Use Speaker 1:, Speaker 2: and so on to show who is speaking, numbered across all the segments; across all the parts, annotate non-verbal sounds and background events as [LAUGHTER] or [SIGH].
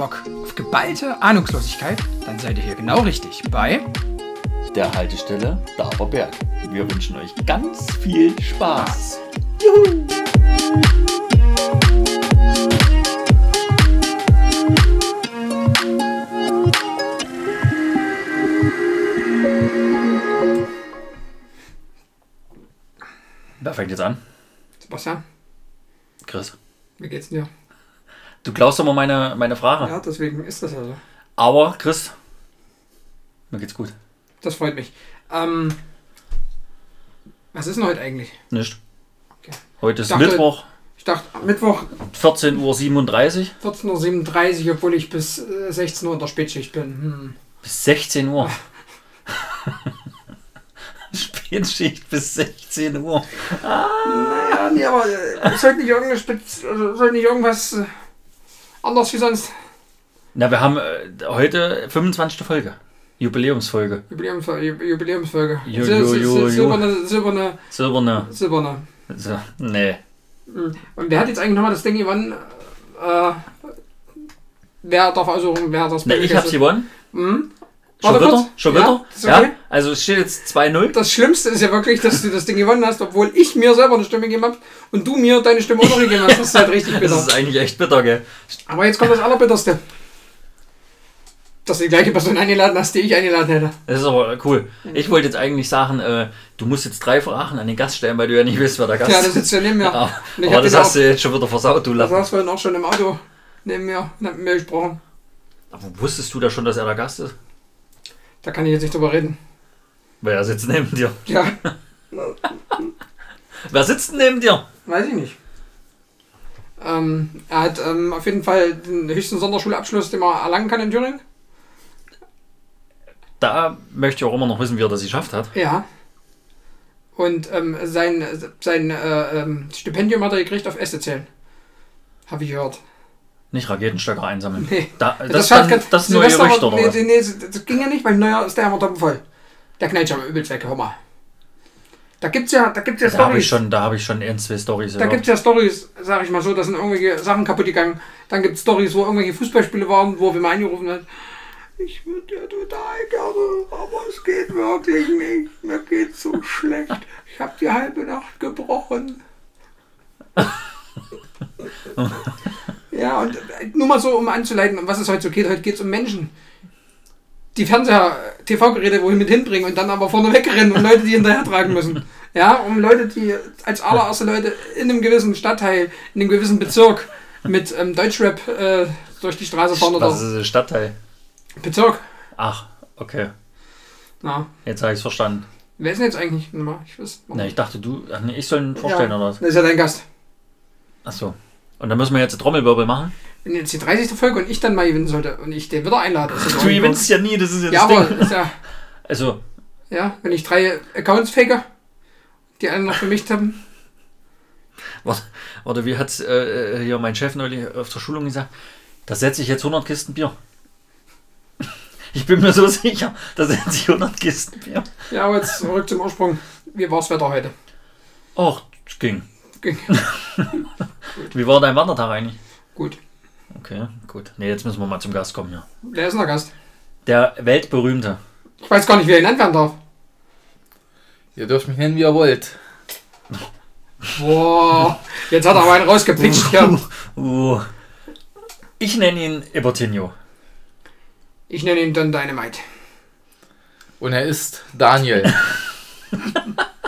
Speaker 1: Bock auf geballte Ahnungslosigkeit? Dann seid ihr hier genau richtig bei
Speaker 2: der Haltestelle Daberberg. Wir wünschen euch ganz viel Spaß. Juhu! Wer fängt jetzt an?
Speaker 1: Sebastian,
Speaker 2: Chris.
Speaker 1: wie geht's dir?
Speaker 2: Du klaust immer meine, meine Frage.
Speaker 1: Ja, deswegen ist das ja so.
Speaker 2: Aber, Chris, mir geht's gut.
Speaker 1: Das freut mich. Ähm, was ist denn heute eigentlich?
Speaker 2: Nicht?
Speaker 1: Okay.
Speaker 2: Heute ist
Speaker 1: dachte-
Speaker 2: Mittwoch,
Speaker 1: Ich dachte Mittwoch
Speaker 2: 14.37 Uhr
Speaker 1: 14.37 Uhr, obwohl ich bis äh, 16 Uhr in der Spätschicht bin. Hm.
Speaker 2: bis 16 Uhr. [LAUGHS] Spätschicht bis 16 Uhr.
Speaker 1: Naja, nee, aber äh, es sollte nicht, irgendeine also, sollte nicht irgendwas äh, anders wie sonst.
Speaker 2: Na, wir haben äh, heute 25. Folge. Jubiläumsfolge.
Speaker 1: Jubiläumsfolge. Jubiläumsfolge. Sil-
Speaker 2: ju- ju.
Speaker 1: Silberne, silberne,
Speaker 2: Silberne.
Speaker 1: silberne.
Speaker 2: So, nee.
Speaker 1: Hm. Und wer hat jetzt eigentlich nochmal das Ding gewonnen? Äh, wer darf aussuchen, wer das
Speaker 2: Na, ich hab's gewonnen.
Speaker 1: Hm?
Speaker 2: Schon
Speaker 1: Warte
Speaker 2: wieder?
Speaker 1: kurz.
Speaker 2: Schon
Speaker 1: Ja,
Speaker 2: wieder?
Speaker 1: ist okay.
Speaker 2: Ja, also es steht jetzt 2-0.
Speaker 1: Das Schlimmste ist ja wirklich, dass du das Ding gewonnen hast, obwohl ich mir selber eine Stimme gegeben habe und du mir deine Stimme auch noch gegeben hast. Das ist halt richtig [LAUGHS]
Speaker 2: Das
Speaker 1: bitter.
Speaker 2: ist eigentlich echt bitter, gell?
Speaker 1: Aber jetzt kommt das Allerbitterste. Dass du die gleiche Person eingeladen hast, die ich eingeladen hätte.
Speaker 2: Das ist aber cool. Ich wollte jetzt eigentlich sagen, äh, du musst jetzt drei Fragen an den Gast stellen, weil du ja nicht weißt, wer der Gast
Speaker 1: Ja, das
Speaker 2: ist.
Speaker 1: sitzt ja neben mir. [LAUGHS] Ich
Speaker 2: aber das hast du jetzt schon wieder versaut, du Lappen.
Speaker 1: saß vorhin auch schon im Auto neben mir mit mir gesprochen.
Speaker 2: Aber wusstest du da schon, dass er der Gast ist?
Speaker 1: Da kann ich jetzt nicht drüber reden.
Speaker 2: Weil er sitzt neben dir.
Speaker 1: Ja, [LAUGHS]
Speaker 2: Wer sitzt neben dir?
Speaker 1: weiß ich nicht. Ähm, er hat ähm, auf jeden Fall den höchsten Sonderschulabschluss, den man erlangen kann in Thüringen.
Speaker 2: Da möchte ich auch immer noch wissen, wie er das geschafft hat.
Speaker 1: Ja. Und ähm, sein, sein äh, ähm, Stipendium hat er gekriegt auf Äste zählen. Habe ich gehört.
Speaker 2: Nicht Raketenstöcker einsammeln.
Speaker 1: Nee.
Speaker 2: Da, das,
Speaker 1: Das,
Speaker 2: ist dann, das ist neue
Speaker 1: Silvester
Speaker 2: Gerüchte,
Speaker 1: war-
Speaker 2: oder
Speaker 1: nee, nee, das ging ja nicht, weil Neujahr ist der immer doppelvoll. Der knallt mal übelst weg, hör mal. Da gibt's ja, da gibt's ja
Speaker 2: Da habe ich
Speaker 1: Storys.
Speaker 2: schon, da habe ich schon ein, zwei Storys
Speaker 1: Da gibt's ja Stories, sag ich mal so, da sind irgendwelche Sachen kaputt gegangen. Dann gibt's Stories, wo irgendwelche Fußballspiele waren, wo wir mal angerufen hat. Ich würde ja total gerne, aber es geht wirklich nicht. Mir geht's so [LAUGHS] schlecht. Ich habe die halbe Nacht gebrochen. [LAUGHS] ja, und äh, nur mal so, um anzuleiten, um was es heute so geht. Heute geht's um Menschen. Die Fernseher, TV-Geräte wohin mit hinbringen und dann aber vorne wegrennen und Leute, die hinterher tragen müssen. Ja, um Leute, die als allererste Leute in einem gewissen Stadtteil, in einem gewissen Bezirk mit ähm, Deutschrap äh, durch die Straße fahren oder
Speaker 2: Was ist ein Stadtteil?
Speaker 1: Bezirk.
Speaker 2: Ach, okay.
Speaker 1: Na,
Speaker 2: Jetzt habe ich es verstanden.
Speaker 1: wer ist denn jetzt eigentlich? Ich weiß.
Speaker 2: Na, ich dachte, du. Ach nee, ich soll ihn vorstellen,
Speaker 1: ja,
Speaker 2: oder was?
Speaker 1: Das ist ja dein Gast.
Speaker 2: Achso. Und dann müssen wir jetzt Trommelwirbel machen.
Speaker 1: Wenn jetzt die 30. Folge und ich dann mal gewinnen sollte und ich den wieder einlade. das
Speaker 2: Du gewinnst ja nie, das ist ja
Speaker 1: Ja,
Speaker 2: das
Speaker 1: aber
Speaker 2: Ding.
Speaker 1: ist ja,
Speaker 2: Also,
Speaker 1: ja, wenn ich drei Accounts fake, die alle noch für mich haben.
Speaker 2: warte, warte wie hat äh, hier mein Chef neulich auf der Schulung gesagt? Da setze ich jetzt 100 Kisten Bier. [LAUGHS] Ich bin mir so sicher, da setze ich 100 Kisten Bier.
Speaker 1: Ja, aber jetzt zurück zum Ursprung. Wie war's Wetter heute?
Speaker 2: Och, es ging. [LAUGHS] Wie war dein Wandertag eigentlich?
Speaker 1: Gut.
Speaker 2: Okay, gut. Nee, jetzt müssen wir mal zum Gast kommen hier.
Speaker 1: Wer ist denn der Gast?
Speaker 2: Der weltberühmte.
Speaker 1: Ich weiß gar nicht, wie er genannt werden darf.
Speaker 3: Ihr dürft mich nennen, wie ihr wollt.
Speaker 1: Boah, jetzt hat er aber einen rausgepitcht hier.
Speaker 2: Uh, ich nenne ihn Ebertinho.
Speaker 1: Ich nenne ihn Don Dynamite.
Speaker 3: Und er ist Daniel. [LAUGHS]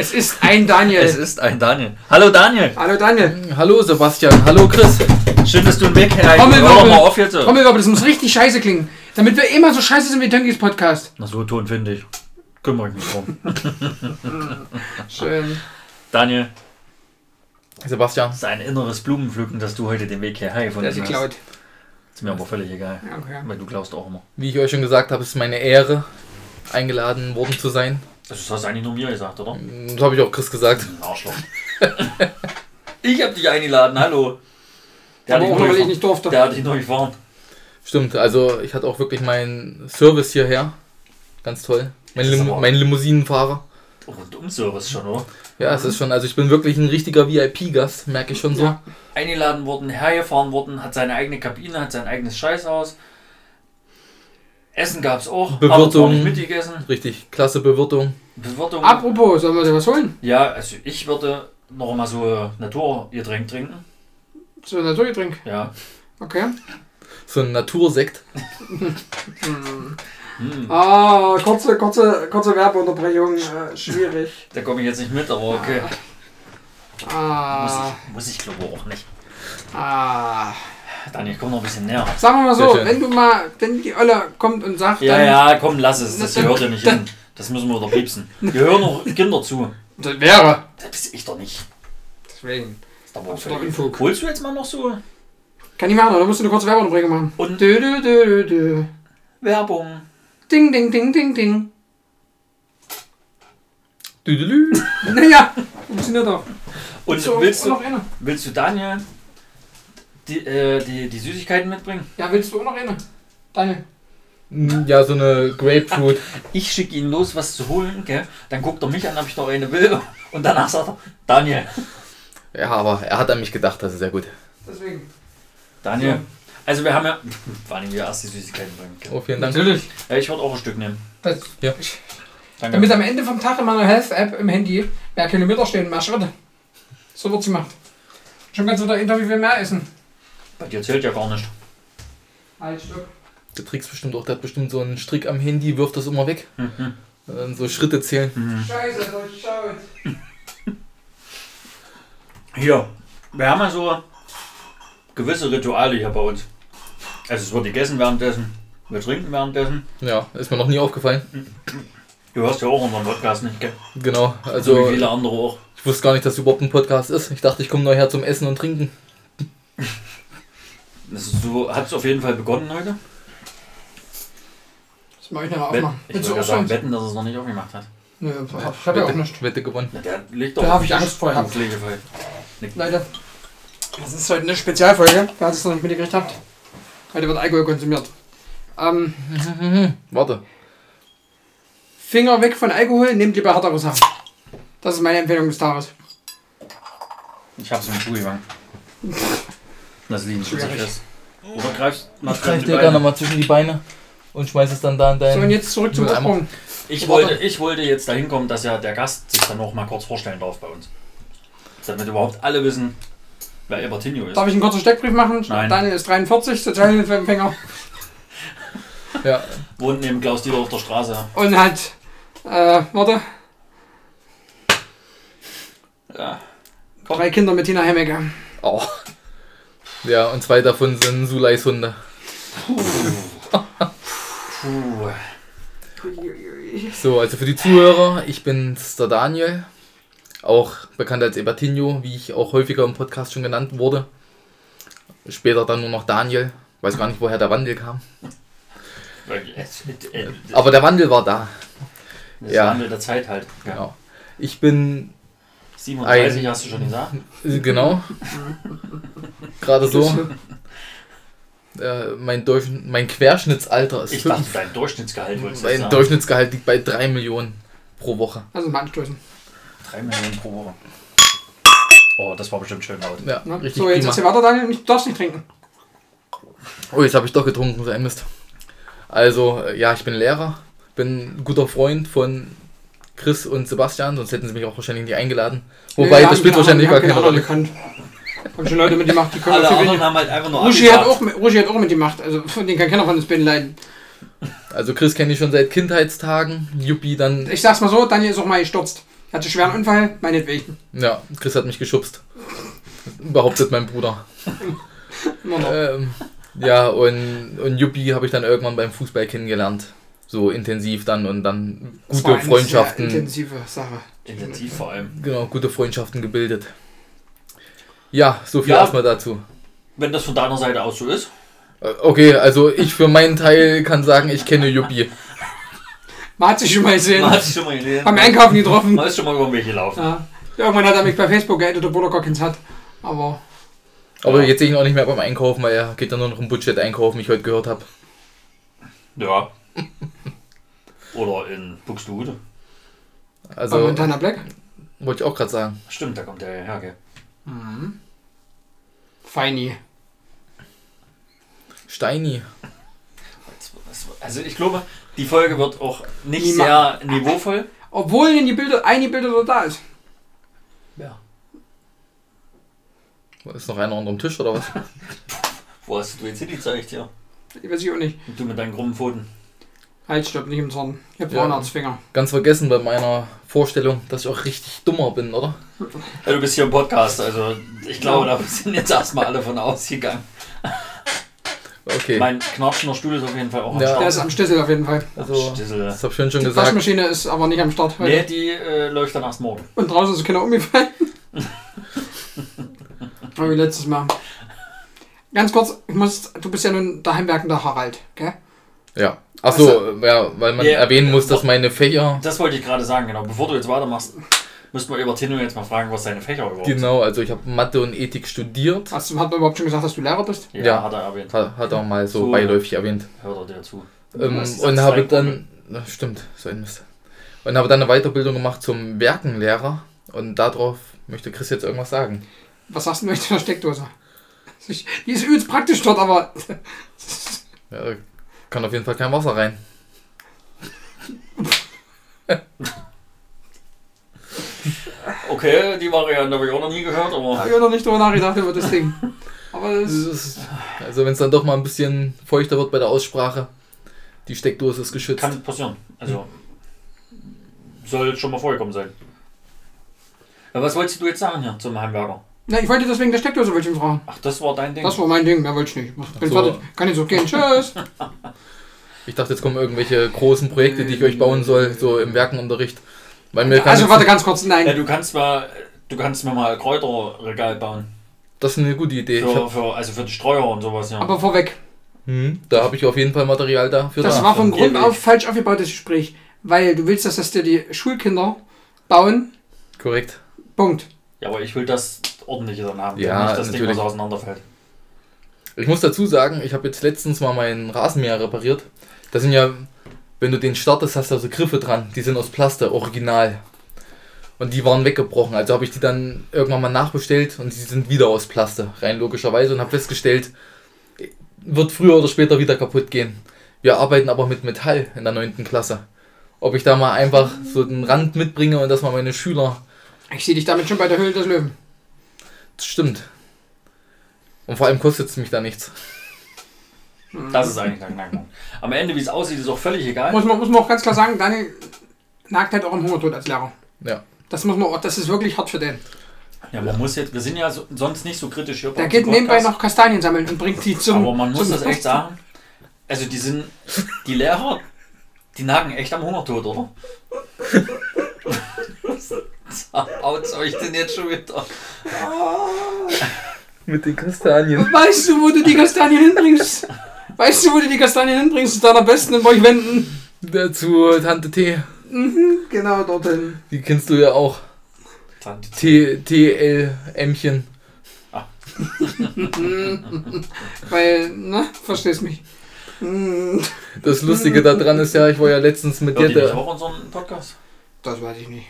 Speaker 1: Es ist ein Daniel.
Speaker 2: Es ist ein Daniel. Hallo Daniel.
Speaker 1: Hallo Daniel.
Speaker 3: Hallo Sebastian, hallo Chris.
Speaker 2: Schön, dass du Weg her
Speaker 1: Trommelwirbel.
Speaker 2: Mal auf jetzt.
Speaker 1: Trommelwirbel, das muss richtig scheiße klingen. Damit wir immer so scheiße sind wie Tönkies Podcast.
Speaker 2: Na, so Ton finde ich. Kümmere ich mich drum. [LAUGHS]
Speaker 1: Schön.
Speaker 2: Daniel,
Speaker 3: Sebastian,
Speaker 2: es ist ein inneres Blumenpflücken, dass du heute den Weg hierher gefunden
Speaker 1: Der ist
Speaker 2: hast.
Speaker 1: geklaut.
Speaker 2: Ist mir aber völlig egal.
Speaker 1: Ja, okay.
Speaker 2: Weil du klaust auch immer.
Speaker 3: wie ich euch schon gesagt habe, ist es meine Ehre, eingeladen worden zu sein.
Speaker 2: Das hast du eigentlich nur mir gesagt, oder?
Speaker 3: Das habe ich auch Chris gesagt. [LAUGHS]
Speaker 2: Arschloch. [LAUGHS] ich hab dich eingeladen, hallo. Der
Speaker 1: Aber
Speaker 2: hat dich
Speaker 1: auch weil ich nicht durfte.
Speaker 2: der hat dich neu gefahren.
Speaker 3: Stimmt, also ich hatte auch wirklich meinen Service hierher. Ganz toll. Mein, Lim mein Limousinenfahrer.
Speaker 2: rundum Service schon, oder?
Speaker 3: Ja, es ist schon, also ich bin wirklich ein richtiger VIP-Gast, merke ich schon so.
Speaker 1: Ja.
Speaker 2: Eingeladen worden, hergefahren worden, hat seine eigene Kabine, hat sein eigenes Scheißhaus. Essen gab's auch, aber
Speaker 3: Bewirtung.
Speaker 2: nicht mitgegessen.
Speaker 3: Richtig, klasse Bewirtung.
Speaker 2: Bewirtung.
Speaker 1: Apropos, sollen wir dir was holen?
Speaker 2: Ja, also ich würde noch mal so Naturgetränk trinken.
Speaker 1: So ein Naturgetränk.
Speaker 2: Ja.
Speaker 1: Okay.
Speaker 3: So ein Natursekt. [LAUGHS]
Speaker 2: Hm,
Speaker 1: Ah, kurze, kurze, kurze Werbeunterbrechung. Äh, schwierig.
Speaker 2: da komme ich jetzt nicht mit, aber okay. Muss
Speaker 1: Ah,
Speaker 2: ich, muss ich glaube auch nicht.
Speaker 1: ah.
Speaker 2: Daniel, komm noch ein bisschen näher.
Speaker 1: Sagen wir mal so, wenn du mal, wenn die Olle kommt und sagt,
Speaker 2: Ja,
Speaker 1: dann,
Speaker 2: ja, komm, lass es. Das
Speaker 1: dann-
Speaker 2: gehört ja nicht hin. Das müssen wir wieder piepsen. Wir hören noch Kinder zu.
Speaker 1: das wäre.
Speaker 2: Das bist ich doch nicht.
Speaker 1: Deswegen.
Speaker 2: Das ist völlig-
Speaker 1: Info.
Speaker 2: Holst du jetzt mal noch so
Speaker 1: Kann ich machen, oder musst du eine kurze Werbeunterbrechung machen?
Speaker 2: Und-
Speaker 1: Dö, dö, dö, dö, dö.
Speaker 2: Werbung?
Speaker 1: Ding, ding, ding, ding, ding.
Speaker 3: Düdelü.
Speaker 1: Naja, [LAUGHS] funktioniert doch.
Speaker 2: Und
Speaker 1: So,
Speaker 2: willst,
Speaker 1: noch
Speaker 2: du,
Speaker 1: eine?
Speaker 2: willst du Daniel die, äh, die, die Süßigkeiten mitbringen?
Speaker 1: Ja, willst du auch noch eine? Daniel.
Speaker 3: Ja, so eine Grapefruit. [LAUGHS]
Speaker 2: Ich schicke ihn los, was zu holen, gell? Dann guckt er mich an, ob ich noch eine will. [LAUGHS] Und danach sagt er, Daniel.
Speaker 3: Ja, aber er hat an mich gedacht, das ist sehr gut.
Speaker 1: Deswegen.
Speaker 2: Daniel.
Speaker 1: So.
Speaker 2: Also wir haben ja. [LAUGHS] Vor allem wir erst die Süßigkeiten bringen. gell?
Speaker 3: Oh, vielen Dank.
Speaker 1: Natürlich.
Speaker 2: Ja, ich würde auch ein Stück nehmen.
Speaker 1: Das,
Speaker 3: Ja.
Speaker 2: Danke.
Speaker 1: damit am Ende vom Tag in meiner Health-App im Handy mehr Kilometer stehen, mehr Schritte. So wird sie gemacht. Schon ganz wieder Interview viel mehr essen.
Speaker 2: Bei dir zählt ja gar nicht.
Speaker 1: Halt, stopp.
Speaker 3: Der Tricks bestimmt auch, der hat bestimmt so einen Strick am Handy, wirft das immer weg.
Speaker 2: Mhm.
Speaker 3: Dann so Schritte zählen.
Speaker 1: Scheiße, durchschaut.
Speaker 2: Hier, wir haben ja so gewisse Rituale hier bei uns. Also es wird gegessen währenddessen, wir trinken währenddessen.
Speaker 3: Ja, ist mir noch nie aufgefallen.
Speaker 2: Du hörst ja auch unseren Podcast nicht, gell?
Speaker 3: Genau,
Speaker 2: So
Speaker 3: also
Speaker 2: wie viele andere auch.
Speaker 3: ich wusste gar nicht, dass überhaupt ein Podcast ist. Ich dachte, ich komme neu her zum Essen und Trinken.
Speaker 2: So hat es auf jeden Fall begonnen heute.
Speaker 1: Das mach ich nachher
Speaker 2: Wett,
Speaker 1: aufmachen.
Speaker 2: ich würde sagen, wetten, dass er es noch nicht aufgemacht hat.
Speaker 1: Nö, ich hab ja auch
Speaker 3: Wette,
Speaker 1: nicht.
Speaker 3: Wette gewonnen.
Speaker 2: Na, der liegt doch
Speaker 1: Da
Speaker 2: auf
Speaker 1: hab
Speaker 2: dem
Speaker 1: ich Angst vor
Speaker 2: im. Pflegefall.
Speaker 1: Leute, das ist heute eine Spezialfolge, wer es noch nicht mitgekriegt habt. Heute wird Alkohol konsumiert. Ähm,
Speaker 3: Warte.
Speaker 1: Finger weg von Alkohol, nehmt lieber härtere Sachen. Das ist meine Empfehlung des Tages.
Speaker 2: Ich hab's mit Schuhwang. [LAUGHS] Das
Speaker 1: Schwierig.
Speaker 2: fest. Oder greifst mal
Speaker 3: Ich greif
Speaker 2: zwischen die
Speaker 3: dir gerne mal zwischen die Beine und schmeiß es dann da in
Speaker 1: So, und
Speaker 3: deinen.
Speaker 1: jetzt zurück zum
Speaker 3: Mülleimer.
Speaker 1: Ursprung.
Speaker 2: Ich wollte, ich wollte jetzt dahin kommen, dass ja der Gast sich dann noch mal kurz vorstellen darf bei uns. Damit überhaupt alle wissen, wer Ebertinho ist.
Speaker 1: Darf ich einen kurzen Steckbrief machen?
Speaker 2: Nein.
Speaker 1: Daniel ist 43, Sozialhilfeempfänger
Speaker 3: Ja,
Speaker 2: Wohnt neben Klaus Dieter auf der Straße.
Speaker 1: und hat, äh, warte,
Speaker 2: Ja.
Speaker 1: Drei Kinder mit Tina Hemmecke.
Speaker 3: oh. Ja, und zwei davon sind Sulais Hunde.
Speaker 2: Puh.
Speaker 3: So, also für die Zuhörer, ich bin's der Daniel. Auch bekannt als Ebertinho, wie ich auch häufiger im Podcast schon genannt wurde. Später dann nur noch Daniel. Weiß gar nicht, woher der Wandel kam.
Speaker 2: Das
Speaker 3: Aber der Wandel war da.
Speaker 2: ist
Speaker 3: ja.
Speaker 2: Wandel der Zeit halt. Ja.
Speaker 3: Ja. Ich bin
Speaker 2: 37
Speaker 3: Ein-
Speaker 2: hast du schon gesagt.
Speaker 3: Äh, Genau. Gerade so. Äh, mein, Durch mein Querschnittsalter ist
Speaker 2: Ich
Speaker 3: 5.
Speaker 2: dachte, dein Durchschnittsgehalt wolltest du
Speaker 3: Mein
Speaker 2: sagen.
Speaker 3: Durchschnittsgehalt liegt bei 3 Millionen pro Woche.
Speaker 1: Also mal anstoßen.
Speaker 2: 3 Millionen pro Woche. Oh, das war bestimmt schön laut.
Speaker 3: Ja,
Speaker 1: Ne?
Speaker 3: richtig
Speaker 1: So, jetzt
Speaker 3: prima.
Speaker 1: erzähl weiter, Daniel. Du darfst nicht trinken.
Speaker 3: Oh, jetzt habe ich doch getrunken, so ein Mist. Also, äh, ja, ich bin Lehrer, bin ein guter Freund von Chris und Sebastian, sonst hätten sie mich auch wahrscheinlich nicht eingeladen. Wobei,
Speaker 1: Nee, wir
Speaker 3: das spielt wahrscheinlich gar keine Rolle.
Speaker 1: gekannt. Haben schon Leute mitgemacht, die können
Speaker 2: Alle anderen haben halt einfach nur
Speaker 1: Ruschi hat, auch, mit- Ruschi hat auch mitgemacht, also von denen kann keiner von uns beiden leiden.
Speaker 3: Also, Chris kenne ich schon seit Kindheitstagen. Juppie dann,
Speaker 1: Ich sag's mal so, Daniel ist auch mal gestürzt. Er hatte schweren Unfall, meinetwegen.
Speaker 3: ja, Chris hat mich geschubst. Behauptet mein Bruder. [LAUGHS] Ähm, ja, und, und Juppie habe ich dann irgendwann beim Fußball kennengelernt. So intensiv dann und dann
Speaker 1: Das war
Speaker 3: gute
Speaker 1: eine
Speaker 3: Freundschaften.
Speaker 1: Sehr intensive Sache.
Speaker 2: Intensiv vor allem.
Speaker 3: Genau, gute Freundschaften gebildet. Ja, so viel
Speaker 2: Ja.
Speaker 3: erstmal dazu.
Speaker 2: Wenn das von deiner Seite aus so ist.
Speaker 3: Äh, Okay, also ich für meinen Teil kann sagen, ich kenne Juppie.
Speaker 1: Man hat sich schon mal gesehen.
Speaker 2: Man hat sich schon mal gesehen.
Speaker 1: Beim Einkaufen getroffen.
Speaker 2: Man ist schon mal über Weg gelaufen.
Speaker 1: Ja. Irgendwann hat er mich bei Facebook geaddet, obwohl er gar keins hat. Aber
Speaker 3: Aber
Speaker 2: Ja.
Speaker 3: jetzt sehe ich ihn auch nicht mehr beim Einkaufen, weil er geht dann nur noch im Budget einkaufen, wie ich heute gehört habe.
Speaker 2: Ja. Oder in Buxtehude.
Speaker 3: Also,
Speaker 1: Montana Black.
Speaker 3: wollte ich auch gerade sagen.
Speaker 2: Stimmt, da kommt der ja her, gell?
Speaker 1: Feini.
Speaker 3: Steini.
Speaker 2: Also ich glaube, die Folge wird auch nicht
Speaker 1: Niema-
Speaker 2: sehr niveauvoll.
Speaker 1: Obwohl in die Bilder, einige Bilder so da ist.
Speaker 2: Ja.
Speaker 3: Ist noch einer unterm Tisch oder was? [LAUGHS]
Speaker 2: Wo hast du jetzt hingezeigt hier?
Speaker 1: Ich weiß ich auch nicht.
Speaker 2: Und du mit deinen krummen Pfoten.
Speaker 1: Halt, stopp, nicht im Zorn. Ich hab
Speaker 3: Ja.
Speaker 1: Frauenarztfinger.
Speaker 3: Ganz vergessen bei meiner Vorstellung, dass ich auch richtig dummer bin, oder?
Speaker 2: Ja, du bist hier im Podcast, also ich glaube, da sind jetzt erstmal alle von ausgegangen.
Speaker 3: Okay.
Speaker 2: Mein knatschender Stuhl ist auf jeden Fall auch am
Speaker 3: Ja.
Speaker 1: Der ist
Speaker 2: Start.
Speaker 1: am Schlüssel auf jeden Fall.
Speaker 3: Also,
Speaker 2: Stissel.
Speaker 3: das hab ich schon schon
Speaker 1: Die
Speaker 3: gesagt.
Speaker 1: Waschmaschine ist aber nicht am Start heute.
Speaker 2: Nee, die äh, läuft dann erst morgen.
Speaker 1: Und draußen ist keiner umgefallen. [LAUGHS] Aber wie letztes Mal. Ganz kurz, ich muss, du bist ja nun der heimwerkende Harald, gell?
Speaker 3: Ja. Achso, ja, weil man
Speaker 2: Ja.
Speaker 3: erwähnen muss, dass meine Fächer.
Speaker 2: Das wollte ich gerade sagen, genau. Bevor du jetzt weitermachst, müssten wir über Tino jetzt mal fragen, was seine Fächer überhaupt sind.
Speaker 3: Genau, also ich habe Mathe und Ethik studiert.
Speaker 1: Hast du, hat man überhaupt schon gesagt, dass du Lehrer bist?
Speaker 2: Ja,
Speaker 3: Ja.
Speaker 2: hat er erwähnt.
Speaker 3: Hat, hat er mal so
Speaker 2: So.
Speaker 3: beiläufig erwähnt.
Speaker 2: Hört er dir zu.
Speaker 3: Ähm, und habe dann. Na, stimmt, so ein Mist. Und habe dann eine Weiterbildung gemacht zum Werkenlehrer. Und darauf möchte Chris jetzt irgendwas sagen.
Speaker 1: Was sagst du denn mit der Steckdose? [LAUGHS] Die ist übelst praktisch dort, aber
Speaker 3: Ja, kann auf jeden Fall kein Wasser rein.
Speaker 2: Okay, die Variante habe ich auch noch nie gehört, aber
Speaker 1: habe ich auch noch nicht drüber nachgedacht über das Ding. Aber
Speaker 3: Das
Speaker 1: das,
Speaker 3: ist, also wenn es dann doch mal ein bisschen feuchter wird bei der Aussprache, die Steckdose ist geschützt.
Speaker 2: kann passieren. Also soll schon mal vorgekommen sein. Aber was wolltest du jetzt sagen hier zum Heimwerker?
Speaker 1: Na, ich wollte deswegen der Steckdose welchen fragen.
Speaker 2: Ach, das war dein Ding.
Speaker 1: Das war mein Ding, mehr wollte ich nicht. Bin
Speaker 3: so.
Speaker 1: fertig. Kann jetzt auch gehen. Tschüss. [LAUGHS]
Speaker 3: Ich dachte, jetzt kommen irgendwelche großen Projekte, die ich euch bauen soll, so im Werkenunterricht. Weil mir kann
Speaker 1: Also warte ganz kurz,
Speaker 2: ja,
Speaker 1: nein.
Speaker 2: du kannst mal, du kannst mir mal Kräuterregal bauen.
Speaker 3: das ist eine gute Idee. Ich
Speaker 2: Für, für, also für die Streuer und sowas, ja.
Speaker 1: Aber vorweg.
Speaker 3: hm, da habe ich auf jeden Fall Material dafür.
Speaker 1: Das
Speaker 3: da.
Speaker 1: war von Grund auf
Speaker 2: ich.
Speaker 1: falsch aufgebautes Gespräch. Weil du willst, dass das dir die Schulkinder bauen.
Speaker 3: Korrekt.
Speaker 1: Punkt.
Speaker 2: Ja, aber ich will das ordentliche dann haben.
Speaker 3: Ja,
Speaker 2: nicht das Ding,
Speaker 3: natürlich.
Speaker 2: was auseinanderfällt.
Speaker 3: Ich muss dazu sagen, ich habe jetzt letztens mal meinen Rasenmäher repariert. Da sind ja, wenn du den startest, hast du also Griffe dran. Die sind aus Plaste, original. Und die waren weggebrochen. Also habe ich die dann irgendwann mal nachbestellt und die sind wieder aus Plaste, rein logischerweise. Und habe festgestellt, wird früher oder später wieder kaputt gehen. Wir arbeiten aber mit Metall in der 9. Klasse. Ob ich da mal einfach so den Rand mitbringe und dass mal meine Schüler.
Speaker 1: Ich sehe dich damit schon bei der Höhle des Löwen.
Speaker 3: Das stimmt. Und vor allem kostet es mich da nichts.
Speaker 2: Das ist eigentlich der Knackpunkt. Am Ende, wie es aussieht, ist auch völlig egal.
Speaker 1: Muss man, muss man auch ganz klar sagen, Daniel nagt halt auch im Hungertod als Lehrer.
Speaker 3: Ja.
Speaker 1: Das muss man auch, das ist wirklich hart für den.
Speaker 2: Ja, man muss jetzt, wir sind ja so, sonst nicht so kritisch hier
Speaker 1: Der geht nebenbei noch Kastanien sammeln und bringt die zum.
Speaker 2: Aber man muss das echt sagen. Also die sind, die Lehrer, die nagen echt am Hungertod, oder? [LAUGHS] Was [LAUGHS] haut's euch denn jetzt schon wieder?
Speaker 3: Mit den Kastanien.
Speaker 1: Weißt du, wo du die Kastanien hinbringst? Weißt du, wo du die Kastanien hinbringst? Zu deiner besten in Borchwenden.
Speaker 3: Dazu Tante T.
Speaker 1: Mhm, genau dorthin.
Speaker 3: Die kennst du ja auch.
Speaker 2: Tante
Speaker 3: T, TL Ämmchen. [LAUGHS]
Speaker 1: Weil, ne, verstehst mich. Mhm,
Speaker 3: Das Lustige daran ist ja, ich war ja letztens mit
Speaker 2: Hört die nicht
Speaker 3: Jette.
Speaker 2: auch unseren Podcast?
Speaker 1: Das weiß ich nicht.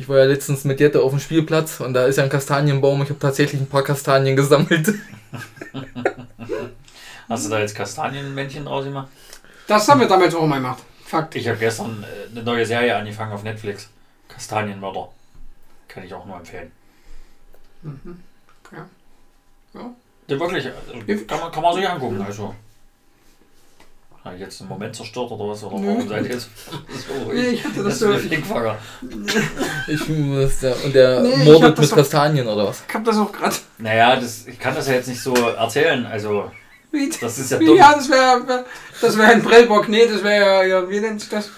Speaker 3: Ich war ja letztens mit Jette auf dem Spielplatz und da ist ja ein Kastanienbaum. Ich habe tatsächlich ein paar Kastanien gesammelt. [LAUGHS]
Speaker 2: Hast du da jetzt Kastanienmännchen draus gemacht?
Speaker 1: Das haben wir damals auch mal gemacht. Fakt.
Speaker 2: Ich habe gestern äh, eine neue Serie angefangen auf Netflix. Kastanienmörder. Kann ich auch nur empfehlen.
Speaker 1: Ja. Ja.
Speaker 2: Ja, wirklich, also, kann, man, kann man sich angucken. Also. Habe ich jetzt einen Moment zerstört oder was? Oder
Speaker 1: Nö.
Speaker 2: warum seid ihr jetzt [LAUGHS] so ruhig?
Speaker 1: Ich hatte das [LAUGHS]
Speaker 2: Das
Speaker 1: so.
Speaker 2: ist ein Fickfanger.
Speaker 3: Ich muss ja, und der
Speaker 1: Nee,
Speaker 3: mordet mit Kastanien oder was?
Speaker 1: Ich hab das auch gerade.
Speaker 2: Naja, das, ich kann das ja jetzt nicht so erzählen. Also,
Speaker 1: Wie,
Speaker 2: das ist ja
Speaker 1: wie,
Speaker 2: dumm.
Speaker 1: ja, das wäre wär, das wär ein Prellbock. Nee, das wäre ja, wie nennt sich das?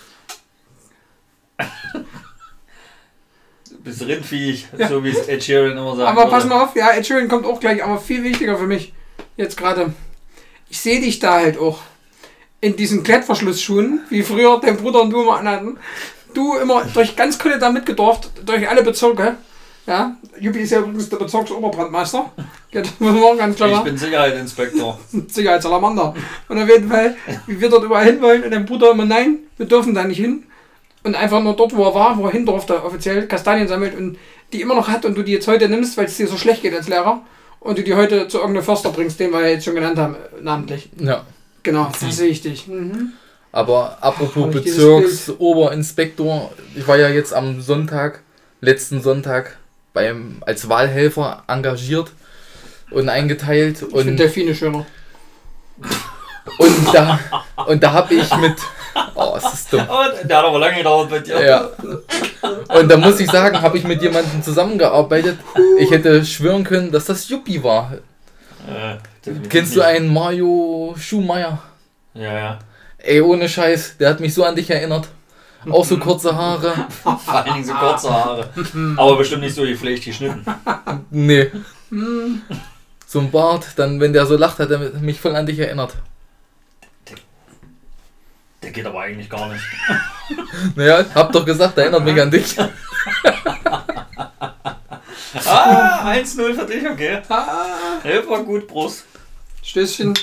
Speaker 2: Du [LAUGHS] bist Rindviech,
Speaker 1: Ja.
Speaker 2: so wie es Ed Sheeran immer sagt.
Speaker 1: Aber pass mal auf, ja, Ed Sheeran kommt auch gleich, aber viel wichtiger für mich jetzt gerade. Ich sehe dich da halt auch in diesen Klettverschlussschuhen, wie früher dein Bruder und du immer anhatten. Du immer durch ganz Köln da mitgedorft, durch alle Bezirke. Ja, Juppie ist ja übrigens der Bezirksoberbrandmeister. Ja, [LAUGHS]
Speaker 2: Ich bin Sicherheitsinspektor. [LAUGHS]
Speaker 1: Sicherheitssalamander. Und auf jeden Fall, wie wir dort überall hin wollen und dein Bruder immer, nein, wir dürfen da nicht hin. und einfach nur dort, wo er war, wo er hin durfte, offiziell Kastanien sammelt und die immer noch hat und du die jetzt heute nimmst, weil es dir so schlecht geht als Lehrer und du die heute zu irgendeinem Förster bringst, den wir ja jetzt schon genannt haben, äh, namentlich.
Speaker 3: Ja.
Speaker 1: Genau, das sehe ich dich. Mhm.
Speaker 3: Aber apropos
Speaker 1: dieses
Speaker 3: Bezirksoberinspektor, ich war ja jetzt am Sonntag, letzten Sonntag, beim, als Wahlhelfer engagiert und eingeteilt.
Speaker 1: Ich
Speaker 3: Und,
Speaker 1: Delfine schöner.
Speaker 3: und da, und da habe ich mit. Oh, es ist dumm.
Speaker 2: Der hat aber lange gedauert bei dir.
Speaker 3: Ja. Und da muss ich sagen, habe ich mit jemandem zusammengearbeitet. Ich hätte schwören können, dass das Yuppie war.
Speaker 2: Äh, definitiv
Speaker 3: Kennst du einen Mario Schumacher?
Speaker 2: Ja, ja.
Speaker 3: Ey, ohne Scheiß, der hat mich so an dich erinnert. Auch so kurze Haare. [LAUGHS]
Speaker 2: Vor allen Dingen so kurze Haare. Aber bestimmt nicht so gepflegt geschnitten.
Speaker 3: Nee. So ein Bart, dann wenn der so lacht, hat er mich voll an dich erinnert.
Speaker 2: Der geht aber eigentlich gar nicht. [LAUGHS]
Speaker 3: Naja, hab doch gesagt, er erinnert mich an dich. [LAUGHS]
Speaker 2: Ah, [LAUGHS] 1-0 für dich, okay.
Speaker 1: Ah,
Speaker 2: Ja, war gut, Prost.
Speaker 1: Stößchen.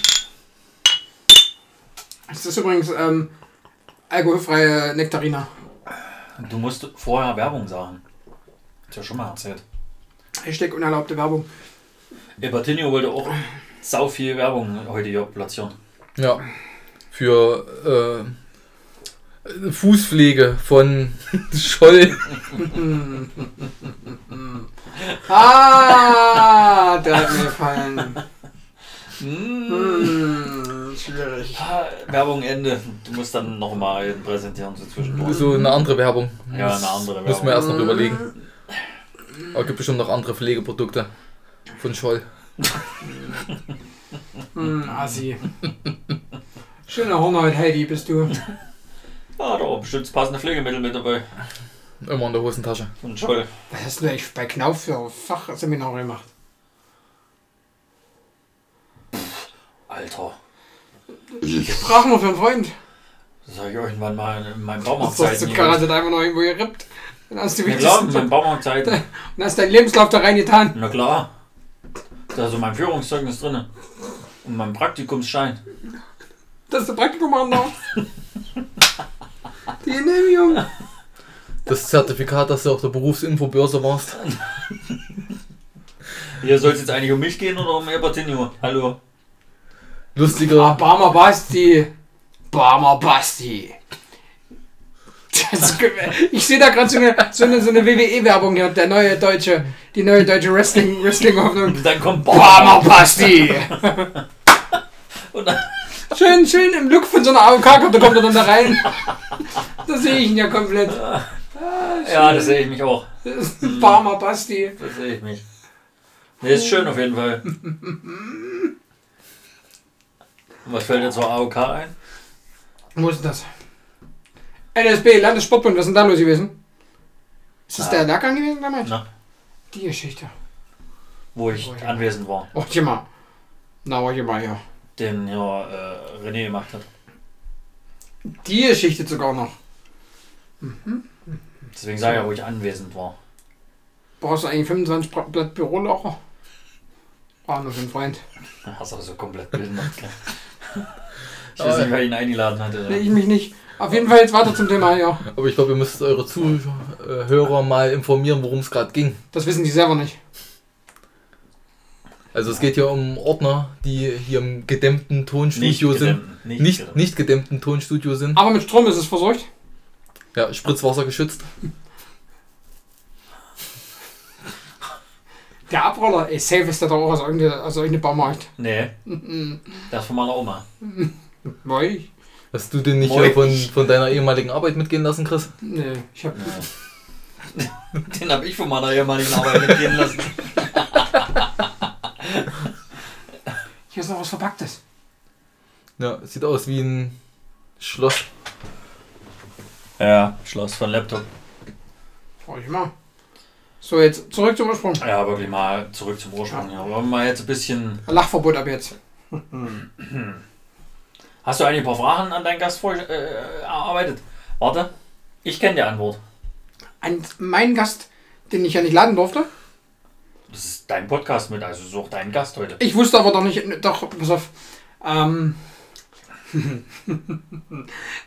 Speaker 1: Das ist übrigens ähm, alkoholfreie Nektarina.
Speaker 2: Du musst vorher Werbung sagen. Hast ja schon mal erzählt.
Speaker 1: Hashtag unerlaubte Werbung.
Speaker 2: Ebertinho wollte auch sau viel Werbung heute hier platzieren.
Speaker 3: Ja. Für äh, Fußpflege von Scholl.
Speaker 1: Ah, der hat mir gefallen. Hm, schwierig.
Speaker 2: Werbung Ende. Du musst dann nochmal präsentieren so zwischendurch.
Speaker 3: So eine andere Werbung.
Speaker 2: Ja, eine andere
Speaker 3: Müssen wir
Speaker 2: Werbung.
Speaker 3: erst noch überlegen. Aber gibt bestimmt noch andere Pflegeprodukte von Scholl.
Speaker 1: Hm, Assi. Schöner Hornhaut, Heidi, bist du.
Speaker 2: Ah, da war bestimmt das passende Pflegemittel mit dabei.
Speaker 3: Immer in der Hosentasche.
Speaker 2: Von Scholl.
Speaker 1: Was hast du eigentlich bei Knauf für Fachseminare gemacht?
Speaker 2: Alter.
Speaker 1: Sprach nur für einen Freund.
Speaker 2: Das habe ich irgendwann mal in meinen
Speaker 1: Das hast
Speaker 2: Baumarktzeiten
Speaker 1: du garantiert einfach noch irgendwo gerippt. Dann hast du die
Speaker 2: Ja klar, in meinen Baumarktzeiten.
Speaker 1: und [LAUGHS] hast deinen Lebenslauf da reingetan.
Speaker 2: Na klar. Da ist so mein Führungszeugnis drin. Und mein Praktikumsschein.
Speaker 1: Dass du Praktikum machen darfst. [LAUGHS] Die Genehmigung.
Speaker 3: Das Zertifikat, dass du auf der Berufsinfobörse warst.
Speaker 2: Hier soll es jetzt eigentlich um mich gehen oder um Ebertinho? Hallo.
Speaker 1: Ah,
Speaker 3: Lustiger.
Speaker 1: Barmer Basti. Barmer Basti. Das, ich sehe da gerade so eine, so eine, so eine WWE-Werbung hier, der neue deutsche, die neue deutsche Wrestling, Wrestling-Hoffnung.
Speaker 2: Und dann kommt
Speaker 1: Barmer Basti. [LAUGHS]
Speaker 2: Und dann,
Speaker 1: Schön, schön im Look von so einer AOK-Karte kommt er dann da rein. Da sehe ich ihn ja komplett.
Speaker 2: ja, das sehe ich mich auch.
Speaker 1: Das ist ein Barmer Basti.
Speaker 2: Das sehe ich mich. Nee, ist schön auf jeden Fall. Und was fällt dir zur AOK ein?
Speaker 1: Wo ist denn das? NSB, Landessportbund, was ist denn da los gewesen? Ist das
Speaker 2: Ah.
Speaker 1: der Lehrgang gewesen damals?
Speaker 2: Na,
Speaker 1: Die Geschichte.
Speaker 2: wo ich anwesend war.
Speaker 1: Warte mal. Na, warte mal, ja.
Speaker 2: Den hier äh, René gemacht hat.
Speaker 1: Die Geschichte sogar noch.
Speaker 2: Deswegen sage ich ja, wo ich anwesend war.
Speaker 1: Brauchst du eigentlich 25 Bra- Blatt Bürolocher? War nur für einen Freund. [LAUGHS]
Speaker 2: Hast aber so komplett behindert. gell? [LAUGHS] Ich weiß nicht, wer ihn eingeladen hatte.
Speaker 1: Nee, ich mich nicht. Auf jeden Fall jetzt weiter zum Thema, ja.
Speaker 3: Aber ich glaube, ihr müsst eure Zuhörer mal informieren, worum es gerade ging.
Speaker 1: Das wissen die selber nicht.
Speaker 3: Also es geht hier um Ordner, die hier im gedämmten
Speaker 2: Nicht
Speaker 3: Tonstudio sind.
Speaker 2: gedämmt, Nicht,
Speaker 3: Nicht,
Speaker 2: gedämmt.
Speaker 3: nicht gedämmten Tonstudio sind.
Speaker 1: Aber mit Strom ist es versorgt.
Speaker 3: Ja, Spritzwasser geschützt.
Speaker 1: Der Abroller, ey, safe ist der doch auch aus irgendeinem aus Baumarkt.
Speaker 2: Nee, das ist von meiner Oma. [LAUGHS]
Speaker 1: Moi.
Speaker 3: Hast du den nicht von, von deiner ehemaligen Arbeit mitgehen lassen, Chris?
Speaker 1: Nee, ich hab. [LAUGHS]
Speaker 2: Den habe ich von meiner ehemaligen Arbeit mitgehen lassen. [LAUGHS]
Speaker 1: Hier ist noch was Verpacktes.
Speaker 3: Ja, sieht aus wie ein Schloss.
Speaker 2: Ja, Schloss von Laptop.
Speaker 1: Freu ich mal. So, jetzt zurück zum Ursprung.
Speaker 2: Ja, wirklich mal zurück zum Ursprung. Ja. Aber mal jetzt ein bisschen.
Speaker 1: Lachverbot ab jetzt. [CLEARS THROAT]
Speaker 2: Hast du eigentlich ein paar Fragen an deinen Gast vor, äh, erarbeitet? Warte, ich kenne die Antwort.
Speaker 1: Ein, mein Gast, den ich ja nicht laden durfte.
Speaker 2: Das ist dein Podcast mit, also such deinen Gast heute.
Speaker 1: Ich wusste aber doch nicht, doch, pass auf. Ähm, [LAUGHS]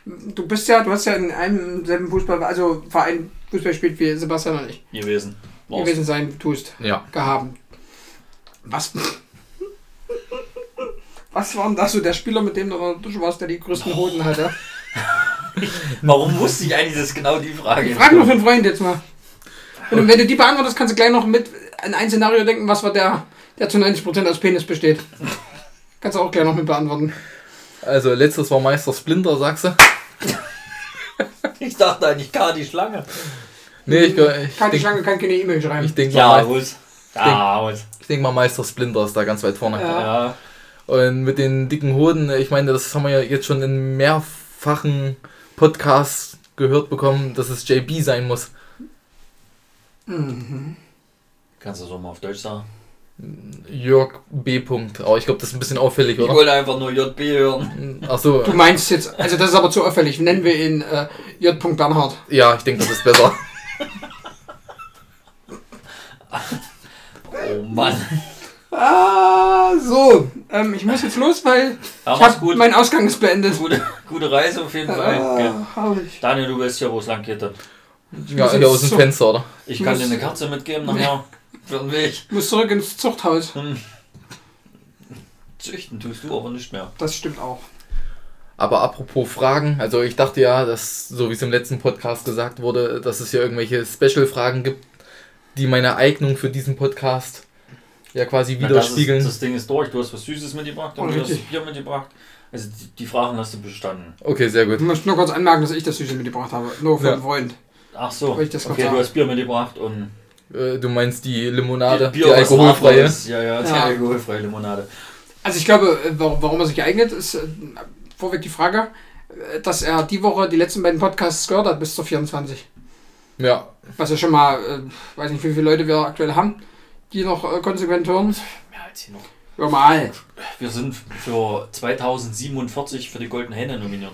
Speaker 1: Du bist ja, du hast ja in einem selben Fußball, also Verein Fußball gespielt wie Sebastian und ich
Speaker 2: gewesen.
Speaker 1: Gewesen sein tust,
Speaker 3: Ja.
Speaker 1: gehabt. Was? Was war denn das so der Spieler, mit dem du in der Dusche warst, der die größten Hoden hatte? [LAUGHS]
Speaker 2: Warum wusste ich eigentlich, das ist genau die Frage?
Speaker 1: Ich frage nur für einen Freund jetzt mal. Du, wenn du die beantwortest, kannst du gleich noch mit an ein Szenario denken, was war der, der zu 90% aus Penis besteht. Kannst du auch gleich noch mit beantworten.
Speaker 3: Also letztes war Meister Splinter, sagst du?
Speaker 2: Ich dachte eigentlich gar die Schlange.
Speaker 3: Nee, ich, ich
Speaker 1: Kann die
Speaker 3: denke
Speaker 1: Schlange kann keine E-Mail schreiben.
Speaker 3: ich denk
Speaker 2: Ja,
Speaker 3: mal.
Speaker 2: Ja,
Speaker 3: ich denk mal Meister Splinter ist da ganz weit vorne.
Speaker 1: Ja.
Speaker 2: Ja.
Speaker 3: Und mit den dicken Hoden, ich meine, das haben wir ja jetzt schon in mehrfachen Podcasts gehört bekommen, dass es JB sein muss.
Speaker 1: Mhm.
Speaker 2: Kannst du so mal auf Deutsch sagen?
Speaker 3: Jörg B. Punkt. Aber ich glaube, das ist ein bisschen auffällig,
Speaker 2: Ich
Speaker 3: oder?
Speaker 2: wollte einfach nur JB hören.
Speaker 3: Achso,
Speaker 1: Du meinst jetzt, also das ist aber zu auffällig. Nennen wir ihn äh, J. Bernhard.
Speaker 3: ja, ich denke, das ist besser. [LAUGHS]
Speaker 2: Oh Mann.
Speaker 1: Ah, so. Ähm, ich muss jetzt los, weil
Speaker 2: Ja,
Speaker 1: ich
Speaker 2: gut.
Speaker 1: mein Ausgang ist beendet.
Speaker 2: Gute, gute Reise auf jeden Fall. Okay.
Speaker 1: Ah, herrlich.
Speaker 2: Daniel, du weißt ja, wo es lang geht.
Speaker 3: Ja, hier aus dem
Speaker 1: so-
Speaker 3: Fenster, oder?
Speaker 2: Ich kann dir eine Kerze mitgeben nachher. Für den Weg.
Speaker 1: Ich muss zurück ins Zuchthaus.
Speaker 2: Hm. Züchten tust du aber nicht mehr.
Speaker 1: Das stimmt auch.
Speaker 3: Aber apropos Fragen, also ich dachte ja, dass, so wie es im letzten Podcast gesagt wurde, dass es hier irgendwelche Special-Fragen gibt, die meine Eignung für diesen Podcast ja quasi
Speaker 2: Na, das, ist,
Speaker 3: widerspiegeln.
Speaker 2: das Ding ist durch. Du hast was Süßes mitgebracht und
Speaker 1: Oh,
Speaker 2: du hast
Speaker 1: richtig.
Speaker 2: Bier mitgebracht. Also die, die Fragen hast du bestanden.
Speaker 3: Okay, sehr gut.
Speaker 1: Ich möchte nur kurz anmerken, dass ich das Süße mitgebracht habe. Nur für
Speaker 3: Ja.
Speaker 1: einen Freund.
Speaker 2: Ach so. Okay, du hast Bier mitgebracht und
Speaker 3: Äh, Du meinst die Limonade, die,
Speaker 2: Bier, was
Speaker 3: alkoholfreie?
Speaker 2: Ja, ja, die
Speaker 1: Ja.
Speaker 2: alkoholfreie Limonade.
Speaker 1: Also ich glaube, äh, warum er sich geeignet ist, äh, vorweg die Frage, dass er die Woche die letzten beiden Podcasts gehört hat bis zur 24.
Speaker 3: Ja,
Speaker 1: Was ja schon mal, äh, weiß nicht, wie viele Leute wir aktuell haben, die noch äh, konsequent hören.
Speaker 2: Mehr als genug.
Speaker 1: Normal.
Speaker 2: Wir sind für 2047 für die Goldene Henne nominiert.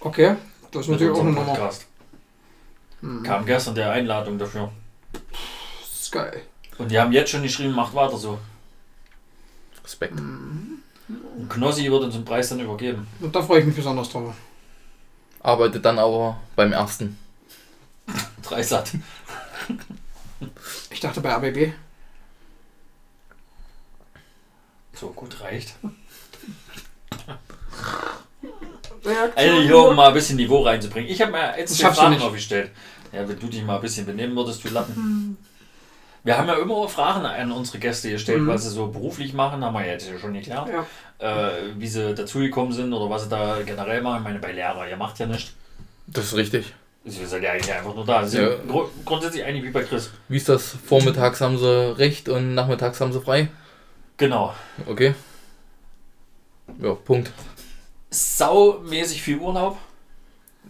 Speaker 1: Okay, das ist natürlich auch eine Nummer.
Speaker 2: Podcast.
Speaker 1: Hm,
Speaker 2: Kam gestern der Einladung dafür.
Speaker 1: Ist geil.
Speaker 2: Und die haben jetzt schon geschrieben, macht weiter so.
Speaker 3: Respekt.
Speaker 1: Hm.
Speaker 2: Und Knossi wird uns den Preis dann übergeben.
Speaker 1: Und da freue ich mich besonders drauf.
Speaker 3: Arbeitet dann aber beim ersten.
Speaker 2: Dreisat.
Speaker 1: Ich dachte bei ABB.
Speaker 2: So gut reicht. Also hier, um mal ein bisschen Niveau reinzubringen. Ich habe mir jetzt
Speaker 1: schaffst du
Speaker 2: Fragen aufgestellt. Ja, wenn du dich mal ein bisschen benehmen würdest, du Lappen. Wir haben ja immer Fragen an unsere Gäste gestellt,
Speaker 1: Mhm.
Speaker 2: was sie so beruflich machen, haben wir jetzt ja schon geklärt.
Speaker 1: Ja.
Speaker 2: Äh, wie sie dazugekommen sind oder was sie da generell machen. Ich meine, bei Lehrer, ihr macht ja nicht.
Speaker 3: Das ist richtig.
Speaker 2: Wir sind ja eigentlich einfach nur da. Sie
Speaker 3: Ja.
Speaker 2: sind gru grundsätzlich eigentlich wie bei Chris.
Speaker 3: Wie ist das? Vormittags haben sie recht und nachmittags haben sie frei?
Speaker 2: Genau.
Speaker 3: Okay. Ja, Punkt.
Speaker 2: Saumäßig viel Urlaub.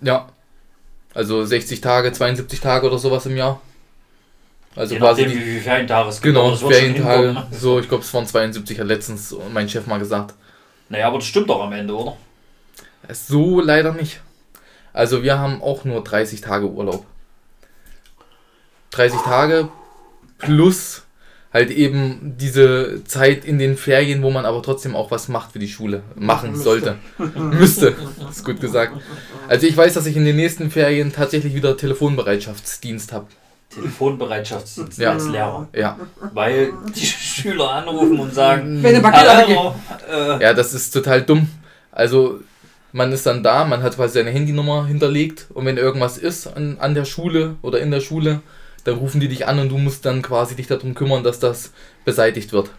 Speaker 3: Ja. Also 60 Tage, 72 Tage oder sowas im Jahr. Also
Speaker 2: Je
Speaker 3: quasi
Speaker 2: nachdem,
Speaker 3: die,
Speaker 2: wie viele Ferientage es gibt.
Speaker 3: genau, Ferientage. [LAUGHS] So, ich glaube, es waren 72, hat letztens mein Chef mal gesagt.
Speaker 2: Naja, aber das stimmt doch am Ende, oder?
Speaker 3: So leider nicht. Also wir haben auch nur 30 Tage Urlaub. 30 Tage plus halt eben diese Zeit in den Ferien, wo man aber trotzdem auch was macht für die Schule. Machen
Speaker 1: Müsste.
Speaker 3: sollte. [LAUGHS] Müsste. Ist gut gesagt. Also ich weiß, dass ich in den nächsten Ferien tatsächlich wieder Telefonbereitschaftsdienst habe.
Speaker 2: Telefonbereitschaftsdienst
Speaker 3: Ja.
Speaker 2: als Lehrer.
Speaker 3: Ja.
Speaker 2: Weil die Schüler anrufen und sagen,
Speaker 1: Wenn eine Pakete
Speaker 2: Hallo, äh,
Speaker 3: Ja, das ist total dumm. Also, man ist dann da, man hat quasi seine Handynummer hinterlegt und wenn irgendwas ist an, an der Schule oder in der Schule, dann rufen die dich an und du musst dann quasi dich darum kümmern, dass das beseitigt wird.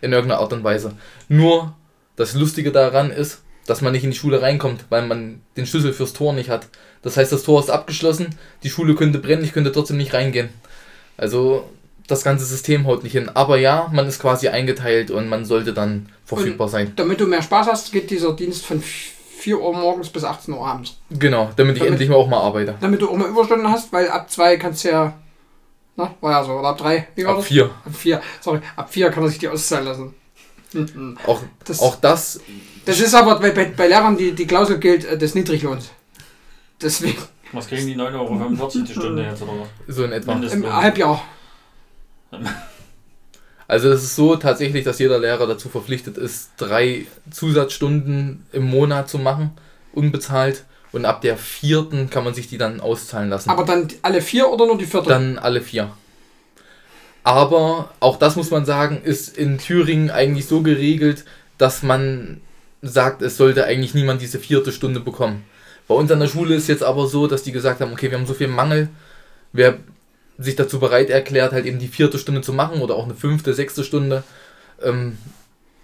Speaker 3: In irgendeiner Art und Weise. Nur, das Lustige daran ist, dass man nicht in die Schule reinkommt, weil man den Schlüssel fürs Tor nicht hat. Das heißt, das Tor ist abgeschlossen, die Schule könnte brennen, ich könnte trotzdem nicht reingehen. Also, das ganze System haut nicht hin. Aber ja, man ist quasi eingeteilt und man sollte dann verfügbar sein.
Speaker 1: Damit du mehr Spaß hast, geht dieser Dienst von 4 Uhr morgens bis 18 Uhr abends.
Speaker 3: Genau, damit ich
Speaker 1: Damit-
Speaker 3: endlich mal auch mal arbeite.
Speaker 1: Damit du auch mal Überstunden hast, weil ab 2 kannst du ja. Na, war ja so. Oder ab 3. Wie war
Speaker 3: Ab
Speaker 1: das?
Speaker 3: vier.
Speaker 1: Ab 4. Sorry. Ab 4 kann er sich die auszahlen lassen. Mhm.
Speaker 3: Auch,
Speaker 1: Das,
Speaker 3: auch das,
Speaker 1: das ist aber bei, bei, bei Lehrern die, die Klausel gilt äh, des Niedriglohns. Deswegen
Speaker 2: was kriegen die 9,45 Euro die Stunde jetzt oder was?
Speaker 3: so in etwa.
Speaker 2: Mindestlohn.
Speaker 1: im Halbjahr.
Speaker 3: Also Also es ist so tatsächlich, dass jeder Lehrer dazu verpflichtet ist, drei Zusatzstunden im Monat zu machen, unbezahlt. Und ab der vierten kann man sich die dann auszahlen lassen.
Speaker 1: Aber dann alle vier oder nur die vierte?
Speaker 3: Dann alle vier. Aber auch das muss man sagen, ist in Thüringen eigentlich so geregelt, dass man sagt, es sollte eigentlich niemand diese vierte Stunde bekommen. Bei uns an der Schule ist jetzt aber so, dass die gesagt haben, okay, wir haben so viel Mangel, wer sich dazu bereit erklärt, halt eben die vierte Stunde zu machen oder auch eine fünfte, sechste Stunde, ähm,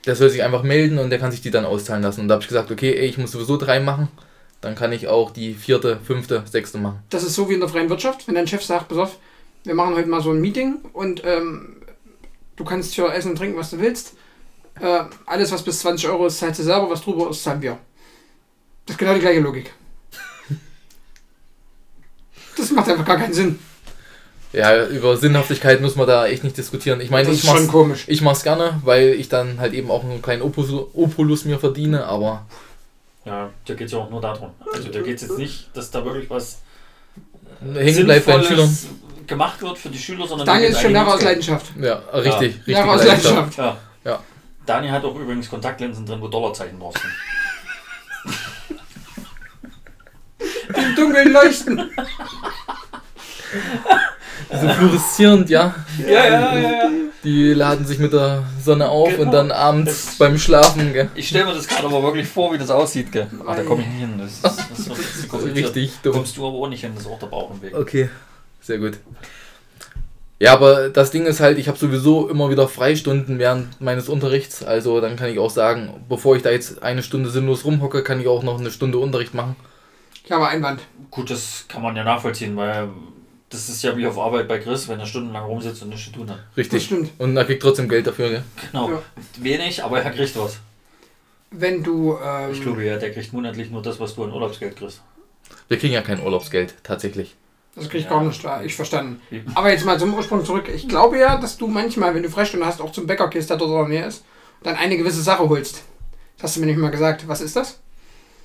Speaker 3: der soll sich einfach melden und der kann sich die dann auszahlen lassen. Und da habe ich gesagt, okay, ey, ich muss sowieso drei machen, dann kann ich auch die vierte, fünfte, sechste machen.
Speaker 1: Das ist so wie in der freien Wirtschaft, wenn dein Chef sagt, pass auf, wir machen heute mal so ein Meeting und ähm, du kannst hier essen und trinken, was du willst. Äh, alles, was bis 20 Euro ist, zahlst du selber, was drüber ist, zahlen wir. Das ist genau die gleiche Logik. Das macht einfach gar keinen Sinn.
Speaker 3: Ja, über Sinnhaftigkeit muss man da echt nicht diskutieren. Ich meine,
Speaker 1: Das
Speaker 3: ich mach's,
Speaker 1: komisch.
Speaker 3: ich mach's gerne, weil ich dann halt eben auch einen kleinen Opus, Opulus mir verdiene, aber
Speaker 2: Ja, da geht es ja auch nur darum. Also da geht es jetzt nicht, dass da wirklich was
Speaker 3: hängen bleibt bei den Schülern.
Speaker 2: Sinnvolles gemacht wird für die Schüler, sondern
Speaker 1: Daniel
Speaker 2: da
Speaker 1: ist
Speaker 2: geht's
Speaker 1: schon Lehrer aus. Leidenschaft.
Speaker 3: Ja, richtig. richtig
Speaker 1: Lehrer aus
Speaker 3: Leidenschaft.
Speaker 1: Leidenschaft.
Speaker 2: Ja.
Speaker 3: Ja.
Speaker 2: Daniel hat auch übrigens Kontaktlinsen drin, wo Dollarzeichen drauf sind.
Speaker 1: Die im Dunkeln leuchten.
Speaker 3: So fluoreszierend, ja.
Speaker 2: Ja, ja, ja, ja.
Speaker 3: Die laden sich mit der Sonne auf
Speaker 2: Genau.
Speaker 3: und dann abends
Speaker 2: Das-
Speaker 3: beim Schlafen, gell.
Speaker 2: Ich stelle mir das gerade aber wirklich vor, wie das aussieht, gell? Ach, da komme ich nicht hin. Das ist, das ist, das ist.
Speaker 3: Richtig [LAUGHS]
Speaker 2: Da
Speaker 3: dumm.
Speaker 2: kommst du aber auch nicht hin, das ist auch der Bauch im Weg.
Speaker 3: Okay, sehr gut. Ja, aber das Ding ist halt, ich habe sowieso immer wieder Freistunden während meines Unterrichts. Also dann kann ich auch sagen, bevor ich da jetzt eine Stunde sinnlos rumhocke, kann ich auch noch eine Stunde Unterricht machen.
Speaker 1: Habe Einwand.
Speaker 2: Gut, das kann man ja nachvollziehen, weil das ist ja wie auf Arbeit bei Chris, wenn er stundenlang rumsitzt und nichts zu tun hat.
Speaker 1: Das
Speaker 3: Richtig.
Speaker 1: stimmt.
Speaker 3: Und er kriegt trotzdem Geld dafür, gell?
Speaker 2: Genau.
Speaker 1: Ja.
Speaker 2: Wenig, aber er kriegt was.
Speaker 1: Wenn du. Ähm,
Speaker 2: Ich glaube ja, der kriegt monatlich nur das, was du an Urlaubsgeld kriegst.
Speaker 3: Wir kriegen ja kein Urlaubsgeld, tatsächlich.
Speaker 1: Das krieg ich gar nicht, ja, ich verstanden. Aber jetzt mal zum Ursprung zurück. Ich glaube ja, dass du manchmal, wenn du Freistunde hast, auch zum Bäcker gehst, der dort in der Nähe ist, dann eine gewisse Sache holst. Das hast du mir nicht mal gesagt. Was ist das?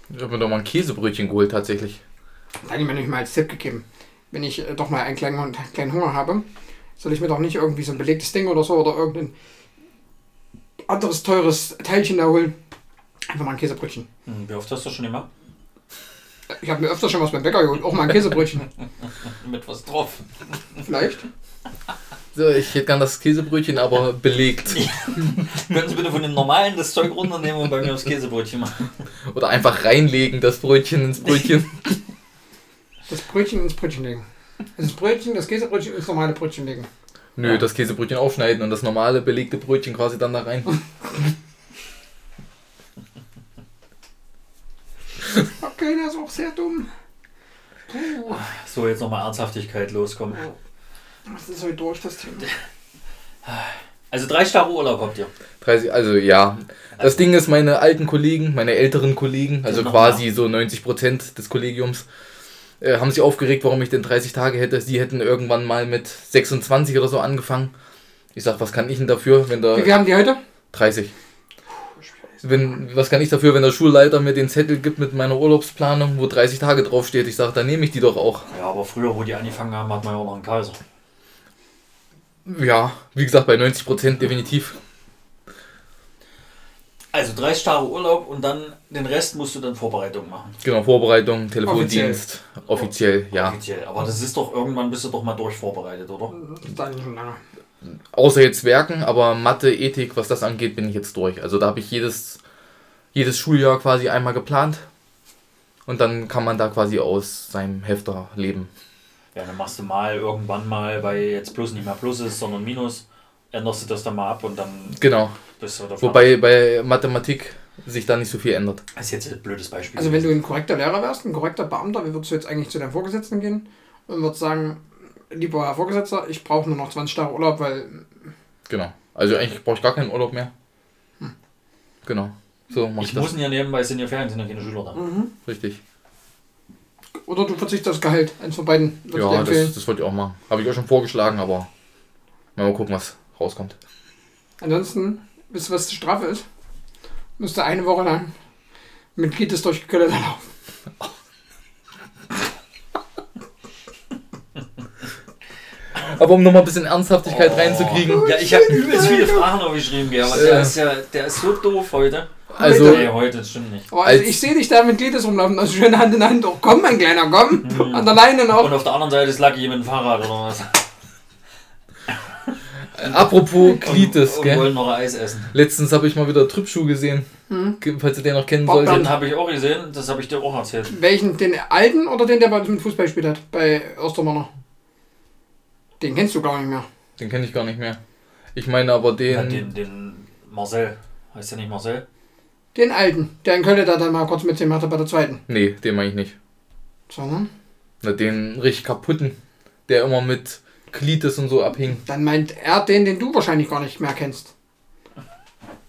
Speaker 3: Ich habe mir doch mal ein Käsebrötchen geholt, tatsächlich.
Speaker 1: Das hat ich mir nicht mal als Tipp gegeben. Wenn ich äh, doch mal einen kleinen, einen kleinen Hunger habe, soll ich mir doch nicht irgendwie so ein belegtes Ding oder so oder irgendein anderes teures Teilchen da holen. Einfach mal ein Käsebrötchen.
Speaker 2: Hm, wie oft hast du schon immer?
Speaker 1: Ich habe mir öfter schon was beim Bäcker geholt, auch mal ein Käsebrötchen. [LAUGHS]
Speaker 2: Mit was drauf?
Speaker 1: Vielleicht.
Speaker 3: So, ich hätte gern das Käsebrötchen, aber belegt.
Speaker 2: Können Sie bitte von dem normalen das Zeug runternehmen und bei mir aufs Käsebrötchen machen?
Speaker 3: Oder einfach reinlegen, das Brötchen ins Brötchen. [LAUGHS]
Speaker 1: Das Brötchen ins Brötchen legen. Das Brötchen, das Käsebrötchen ins normale Brötchen legen.
Speaker 3: Nö,
Speaker 2: Ja.
Speaker 3: das Käsebrötchen aufschneiden und das normale belegte Brötchen quasi dann da rein. [LAUGHS] [LAUGHS]
Speaker 1: Okay, das ist auch sehr dumm. Puh,
Speaker 2: So, jetzt nochmal Ernsthaftigkeit loskommen.
Speaker 1: was ist heute durch das Thema? [SIGHS]
Speaker 2: Also drei Tage Urlaub habt ihr.
Speaker 3: 30, also ja. Das Ding ist, meine alten Kollegen, meine älteren Kollegen, also quasi so 90% des Kollegiums, äh, haben sich aufgeregt, warum ich denn 30 Tage hätte. Sie hätten irgendwann mal mit 26 oder so angefangen. Ich sag, was kann ich denn dafür, wenn
Speaker 1: Wie
Speaker 3: der
Speaker 1: viel haben die heute?
Speaker 3: 30. Wenn, was kann ich dafür, wenn der Schulleiter mir den Zettel gibt mit meiner Urlaubsplanung, wo 30 Tage draufsteht? Ich sage, dann nehme ich die doch auch.
Speaker 2: Ja, aber früher, wo die angefangen haben, hat man ja auch noch einen Kaiser.
Speaker 3: Ja, wie gesagt, bei 90% definitiv.
Speaker 2: Also 30 Tage Urlaub und dann den Rest musst du dann Vorbereitung machen.
Speaker 3: Genau, Vorbereitung, Telefondienst, offiziell, ja.
Speaker 2: Offiziell. Aber das ist doch irgendwann bist du doch mal durchvorbereitet, oder?
Speaker 1: Das ist dann schon lange.
Speaker 3: Außer jetzt Werken, aber Mathe, Ethik, was das angeht, bin ich jetzt durch. Also da habe ich jedes, jedes Schuljahr quasi einmal geplant. Und dann kann man da quasi aus seinem Hefter leben.
Speaker 2: Ja, dann machst du mal irgendwann mal, weil jetzt Plus nicht mehr Plus ist, sondern Minus, änderst du das dann mal ab und dann
Speaker 3: Genau.
Speaker 2: bist du davon.
Speaker 3: Wobei bei Mathematik sich da nicht so viel ändert.
Speaker 2: Das ist jetzt ein blödes Beispiel.
Speaker 1: Also wenn du ein korrekter Lehrer wärst, ein korrekter Beamter, wie würdest du jetzt eigentlich zu deinem Vorgesetzten gehen und würdest sagen, lieber Herr Vorgesetzter, ich brauche nur noch 20 Tage Urlaub, weil
Speaker 3: Genau. Also eigentlich brauche ich gar keinen Urlaub mehr. Genau. So mach ich,
Speaker 2: ich
Speaker 3: das.
Speaker 2: muss ihn ja nebenbei, es sind ja Ferien, sind ja keine Schüler da.
Speaker 3: Richtig.
Speaker 1: oder du verzichtest aufs Gehalt. Eins von beiden würde ich dir
Speaker 3: Ja,
Speaker 1: empfehlen.
Speaker 3: das, das wollte ich auch machen. Habe ich auch schon vorgeschlagen, aber mal gucken, was rauskommt.
Speaker 1: Ansonsten, wisst ihr, was die Strafe ist? Müsste eine Woche lang mit Kittes durch Köln laufen. [LAUGHS]
Speaker 3: Aber um nochmal ein bisschen Ernsthaftigkeit
Speaker 2: Oh.
Speaker 3: reinzukriegen.
Speaker 2: Ja, ich habe übelst viele Fragen aufgeschrieben, gell, aber
Speaker 3: Ja.
Speaker 2: der ist ja, der ist so doof heute.
Speaker 3: Also,
Speaker 2: Nee, heute, das stimmt nicht.
Speaker 1: Oh, also
Speaker 3: Als-
Speaker 1: ich sehe dich da mit Glieders rumlaufen, also schön Hand in Hand. Oh, komm, mein Kleiner, komm. An der Leine noch.
Speaker 2: Und auf der anderen Seite ist Lucky mit dem Fahrrad oder was. [LAUGHS]
Speaker 3: apropos
Speaker 2: und
Speaker 3: gell?
Speaker 2: wollen noch Eis essen.
Speaker 3: Letztens habe ich mal wieder Trübschuh gesehen. Ge- Falls ihr den noch kennen solltet.
Speaker 2: Den habe ich auch gesehen, das habe ich dir auch erzählt.
Speaker 1: Welchen? Den alten oder den, der bei uns mit Fußball gespielt hat? Bei Ostermanner. Den kennst du gar nicht mehr.
Speaker 3: Den kenne ich gar nicht mehr. Ich meine aber den.
Speaker 2: Ja, den, den Marcel. Heißt der nicht Marcel?
Speaker 1: Den alten, der in Köln da dann mal kurz mitgemacht hat bei der zweiten.
Speaker 3: Nee, den meine ich nicht.
Speaker 1: Sondern?
Speaker 3: Na, den richtig kaputten. Der immer mit Klites und so abhing.
Speaker 1: Dann meint er den, den du wahrscheinlich gar nicht mehr kennst.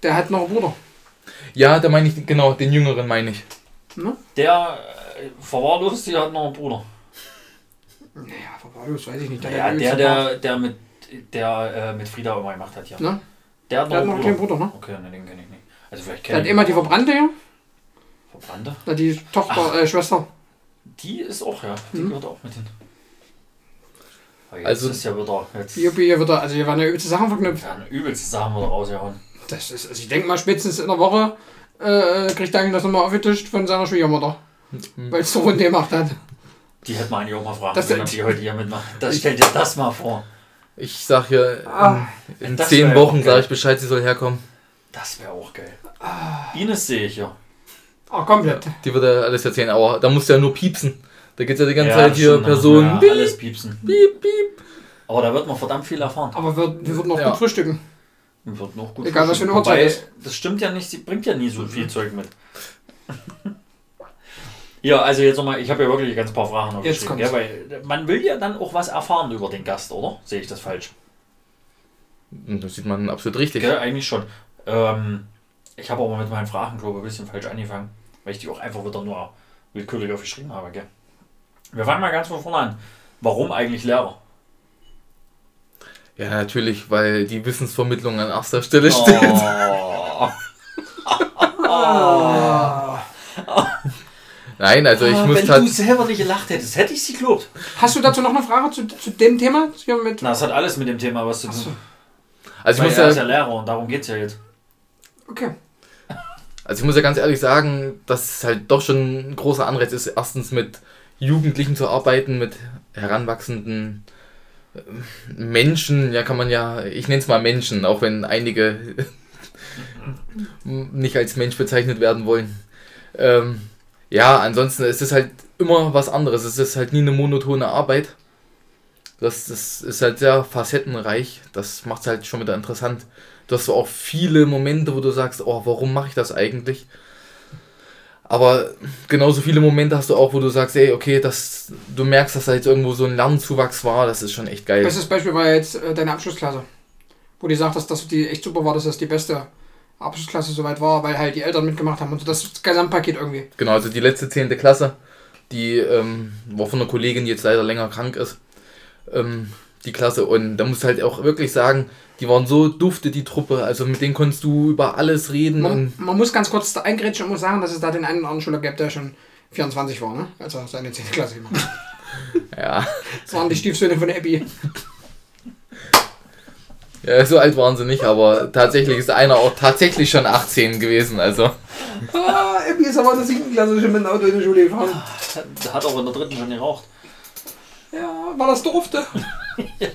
Speaker 1: Der hat noch einen Bruder.
Speaker 3: Ja, da meine ich, genau, den jüngeren meine ich.
Speaker 2: Der äh, verwahrlost, der hat noch einen Bruder.
Speaker 1: Naja, verwahrlos, weiß ich nicht.
Speaker 2: Ja,
Speaker 1: hat
Speaker 2: der, der, der mit der äh, mit Frieda immer gemacht hat, ja.
Speaker 1: Ne?
Speaker 2: Der hat noch
Speaker 1: Der hat
Speaker 2: einen
Speaker 1: noch einen
Speaker 2: Bruder.
Speaker 1: ne?
Speaker 2: Okay, ne, den kenne ich nicht. Also vielleicht
Speaker 1: Der
Speaker 2: kenne
Speaker 1: hat immer die. Verbrannte, ja?
Speaker 2: Verbrannte?
Speaker 1: Na, die Tochter, äh, Schwester.
Speaker 2: Die ist auch, ja. Die
Speaker 1: Mhm.
Speaker 2: gehört auch mit hin.
Speaker 3: Also-
Speaker 2: ist ja wieder. Jetzt
Speaker 1: hier wird er, also hier waren ja übelste Sachen verknüpft.
Speaker 2: werden übelste Sachen wieder rausgehauen.
Speaker 1: Das ist, also ich denke mal, spätestens in der Woche äh, kriegt Daniel das nochmal aufgetischt von seiner Schwiegermutter. Weil es so Runde gemacht hat.
Speaker 2: Die hätte man eigentlich auch mal fragen
Speaker 1: Das-
Speaker 2: können, ob die heute hier mitmachen. Das stell dir das mal vor.
Speaker 3: Ich sag ja,
Speaker 1: Ah,
Speaker 3: in, in
Speaker 2: das
Speaker 3: zehn Wochen sage ich Bescheid, sie soll herkommen.
Speaker 2: Das wäre auch geil.
Speaker 1: Ah.
Speaker 2: Ines sehe ich ja.
Speaker 1: Oh, komplett.
Speaker 3: Die wird ja alles erzählen, aber da musst du ja nur piepsen. Da geht's ja die ganze
Speaker 2: Ja,
Speaker 3: Zeit hier
Speaker 2: stimmt,
Speaker 3: Person.
Speaker 2: Ja,
Speaker 3: Piep,
Speaker 2: alles piepsen.
Speaker 3: piep, piep.
Speaker 2: Aber da wird man verdammt viel erfahren.
Speaker 1: Aber wir, wir würden noch
Speaker 3: Ja.
Speaker 1: gut frühstücken.
Speaker 2: Wird noch gut
Speaker 1: Egal, was für eine
Speaker 2: frühstücken.
Speaker 1: Uhrzeit
Speaker 2: Wobei, Das stimmt ja nicht, sie bringt ja nie so viel Zeug mit. [LAUGHS] Ja, also jetzt nochmal, ich habe ja wirklich ganz paar Fragen noch
Speaker 1: Jetzt
Speaker 2: geschrieben, gell, weil man will ja dann auch was erfahren über den Gast, oder? Sehe ich das falsch?
Speaker 3: Und Das sieht man absolut richtig.
Speaker 2: Gell, eigentlich schon. Ähm, ich habe aber mit meinen Fragen, glaube ich, ein bisschen falsch angefangen, weil ich die auch einfach wieder nur willkürlich aufgeschrieben habe. Gell? Wir fangen mal ganz von vorne an. Warum eigentlich Lehrer?
Speaker 3: Ja, natürlich, weil die Wissensvermittlung an erster Stelle steht.
Speaker 2: Oh.
Speaker 1: Ah. [LAUGHS] [LAUGHS] [LAUGHS]
Speaker 3: Nein, also ich
Speaker 2: Ah,
Speaker 3: muss
Speaker 2: Wenn du selber nicht gelacht hättest, hätte ich sie gelobt.
Speaker 1: Hast du dazu noch eine Frage zu, zu dem Thema? Mit
Speaker 2: Na, das hat alles mit dem Thema was zu tun.
Speaker 1: Achso.
Speaker 3: Also ich muss
Speaker 2: er ist ja
Speaker 3: ja,
Speaker 2: Lehrer und darum geht es ja jetzt.
Speaker 1: Okay.
Speaker 3: also ich muss ja ganz ehrlich sagen, dass es halt doch schon ein großer Anreiz ist, erstens mit Jugendlichen zu arbeiten, mit heranwachsenden äh, Menschen, ja kann man ja, ich nenne es mal Menschen, auch wenn einige [LAUGHS] nicht als Mensch bezeichnet werden wollen. Ähm, ja, ansonsten ist es halt immer was anderes. Es ist halt nie eine monotone Arbeit. Das, das ist halt sehr facettenreich. Das macht es halt schon wieder interessant. Du hast auch viele Momente, wo du sagst, oh, warum mache ich das eigentlich? Aber genauso viele Momente hast du auch, wo du sagst, ey, okay, das, du merkst, dass da jetzt irgendwo so ein Lernzuwachs war. Das ist schon echt geil.
Speaker 1: Bestes Beispiel war jetzt äh, deine Abschlussklasse. Wo du sagtest, dass die echt super war, dass das die beste Abschlussklasse soweit war, weil halt die Eltern mitgemacht haben und so das Gesamtpaket irgendwie.
Speaker 3: Genau, also die letzte 10. Klasse, die ähm, war von einer Kollegin, die jetzt leider länger krank ist, ähm, die Klasse. Und da musst du halt auch wirklich sagen, die waren so dufte, die Truppe. Also mit denen konntest du über alles reden.
Speaker 1: Man, man muss ganz kurz da eingrätschen und muss sagen, dass es da den einen oder anderen Schüler gab, der schon 24 war, ne? als er seine 10. Klasse gemacht hat. [LAUGHS]
Speaker 3: ja,
Speaker 1: Das waren die Stiefsöhne von Abby.
Speaker 3: Ja, so alt waren sie nicht, aber tatsächlich ist einer auch tatsächlich schon 18 gewesen. Also
Speaker 1: Ah, Abby ist aber in der 7. Klasse schon mit dem Auto in die Schule gefahren.
Speaker 2: Der hat aber in der dritten schon geraucht.
Speaker 1: Ja, weil das durfte. [LAUGHS]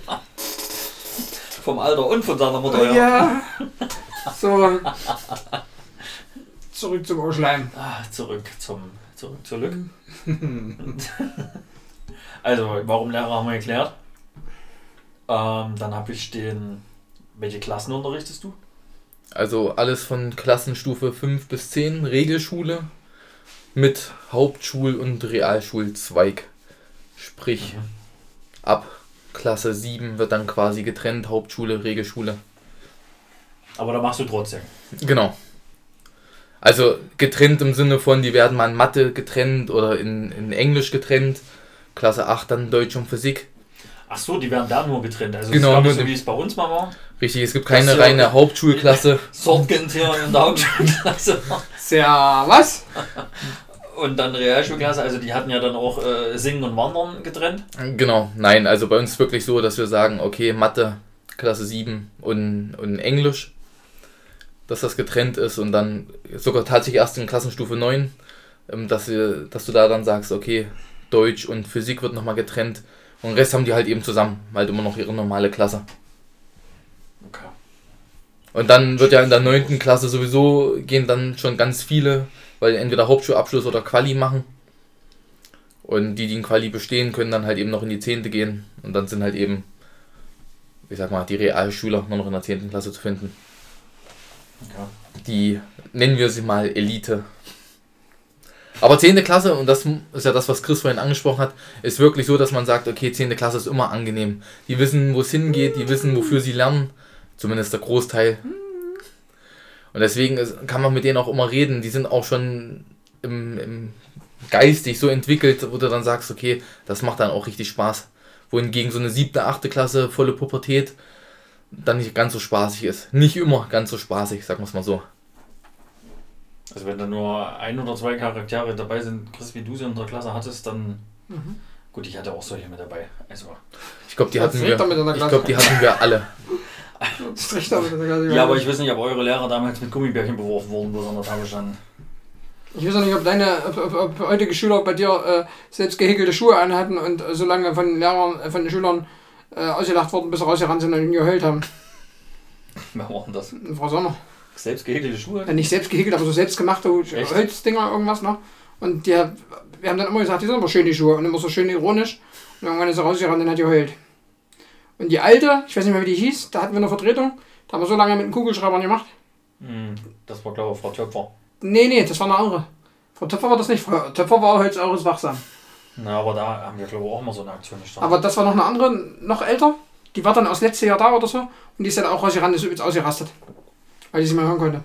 Speaker 2: Vom Alter und von seiner Mutter. Ja.
Speaker 1: Ja. So. Zurück zum Ausschleim.
Speaker 2: Ah, zurück zum zurück zurück. [LAUGHS] also, warum Lehrer haben wir geklärt. Ähm, dann habe ich den. Welche Klassen unterrichtest du?
Speaker 3: Also alles von Klassenstufe 5 bis 10, Regelschule mit Hauptschul- und Realschulzweig. Sprich,
Speaker 2: Mhm.
Speaker 3: ab Klasse 7 wird dann quasi getrennt, Hauptschule, Regelschule.
Speaker 2: Aber da machst du trotzdem.
Speaker 3: Genau. Also getrennt im Sinne von, die werden mal in Mathe getrennt oder in, in Englisch getrennt. Klasse 8 dann Deutsch und Physik.
Speaker 2: Ach so, die werden da nur getrennt. Also
Speaker 3: Genau,
Speaker 2: gab
Speaker 3: nur
Speaker 2: es so wie es bei uns mal war.
Speaker 3: Richtig, es gibt keine
Speaker 2: ja-
Speaker 3: reine [LAUGHS] Hauptschulklasse.
Speaker 2: Sortkind hier in der Hauptschulklasse.
Speaker 1: Sehr was?
Speaker 2: Und dann Realschulklasse, also die hatten ja dann auch äh, Singen und Wandern getrennt.
Speaker 3: Genau, nein, also bei uns ist wirklich so, dass wir sagen, okay, Mathe, Klasse 7 und, und Englisch, dass das getrennt ist und dann sogar tatsächlich erst in Klassenstufe 9, ähm, dass, wir, dass du da dann sagst, okay, Deutsch und Physik wird nochmal getrennt und den Rest haben die halt eben zusammen, halt immer noch ihre normale Klasse. Und dann wird ja in der 9. Klasse sowieso gehen dann schon ganz viele, weil entweder Hauptschulabschluss oder Quali machen. Und die, die in Quali bestehen, können dann halt eben noch in die 10. gehen. Und dann sind halt eben, ich sag mal, die Realschüler nur noch in der 10. Klasse zu finden.
Speaker 2: okay.
Speaker 3: Die nennen wir sie mal Elite. Aber 10. Klasse, und das ist ja das, was Chris vorhin angesprochen hat, ist wirklich so, dass man sagt, okay, 10. Klasse ist immer angenehm. Die wissen, wo es hingeht, die wissen, wofür sie lernen. Zumindest der Großteil. Und deswegen kann man mit denen auch immer reden. Die sind auch schon im, im geistig so entwickelt, wo du dann sagst, okay, das macht dann auch richtig Spaß. Wohingegen so eine siebte, achte Klasse, volle Pubertät, dann nicht ganz so spaßig ist. Nicht immer ganz so spaßig, sagen wir es mal so.
Speaker 2: Also wenn da nur ein oder zwei Charaktere dabei sind, Chris, wie du sie in der Klasse hattest, dann. Gut, ich hatte auch solche mit dabei. Also.
Speaker 3: Ich glaube, die hatten wir. Ich glaube, die hatten wir alle. [LAUGHS] [LAUGHS]
Speaker 1: Das ist ja-
Speaker 2: aber ich weiß nicht, ob eure Lehrer damals mit Gummibärchen beworfen wurden, an der Tafel standen.
Speaker 1: Ich weiß auch nicht, ob deine, ob, ob, ob heutige Schüler bei dir äh, selbst gehäkelte Schuhe anhatten und äh, so lange von Lehrern, äh, von den Schülern äh, ausgelacht wurden, bis sie rausgerannt sind und ihn geheult haben. [LAUGHS]
Speaker 2: Wer war denn das?
Speaker 1: Frau Sommer.
Speaker 2: Selbst gehäkelte Schuhe?
Speaker 1: Ja, nicht selbst gehäkelt, aber so selbstgemachte
Speaker 2: Echt?
Speaker 1: Holzdinger, irgendwas noch. Und die, wir haben dann immer gesagt, die sind aber schön, die Schuhe. Und immer so schön ironisch. Und irgendwann ist er rausgerannt und hat geheult. Und die alte, ich weiß nicht mehr, wie die hieß, da hatten wir eine Vertretung. Da haben wir so lange mit den Kugelschreibern gemacht.
Speaker 2: Hm, das war, glaube ich, Frau Töpfer.
Speaker 1: Nee, nee, das war eine andere. Frau Töpfer war das nicht. Frau Töpfer war heute auch wachsam.
Speaker 2: Na, aber da haben wir, glaube ich, auch immer so eine Aktion gestartet.
Speaker 1: Aber das war noch eine andere, noch älter. Die war dann aus letztes Jahr da oder so. Und die ist dann auch rausgerannt, ist übelst ausgerastet. Weil die sie mal hören konnte.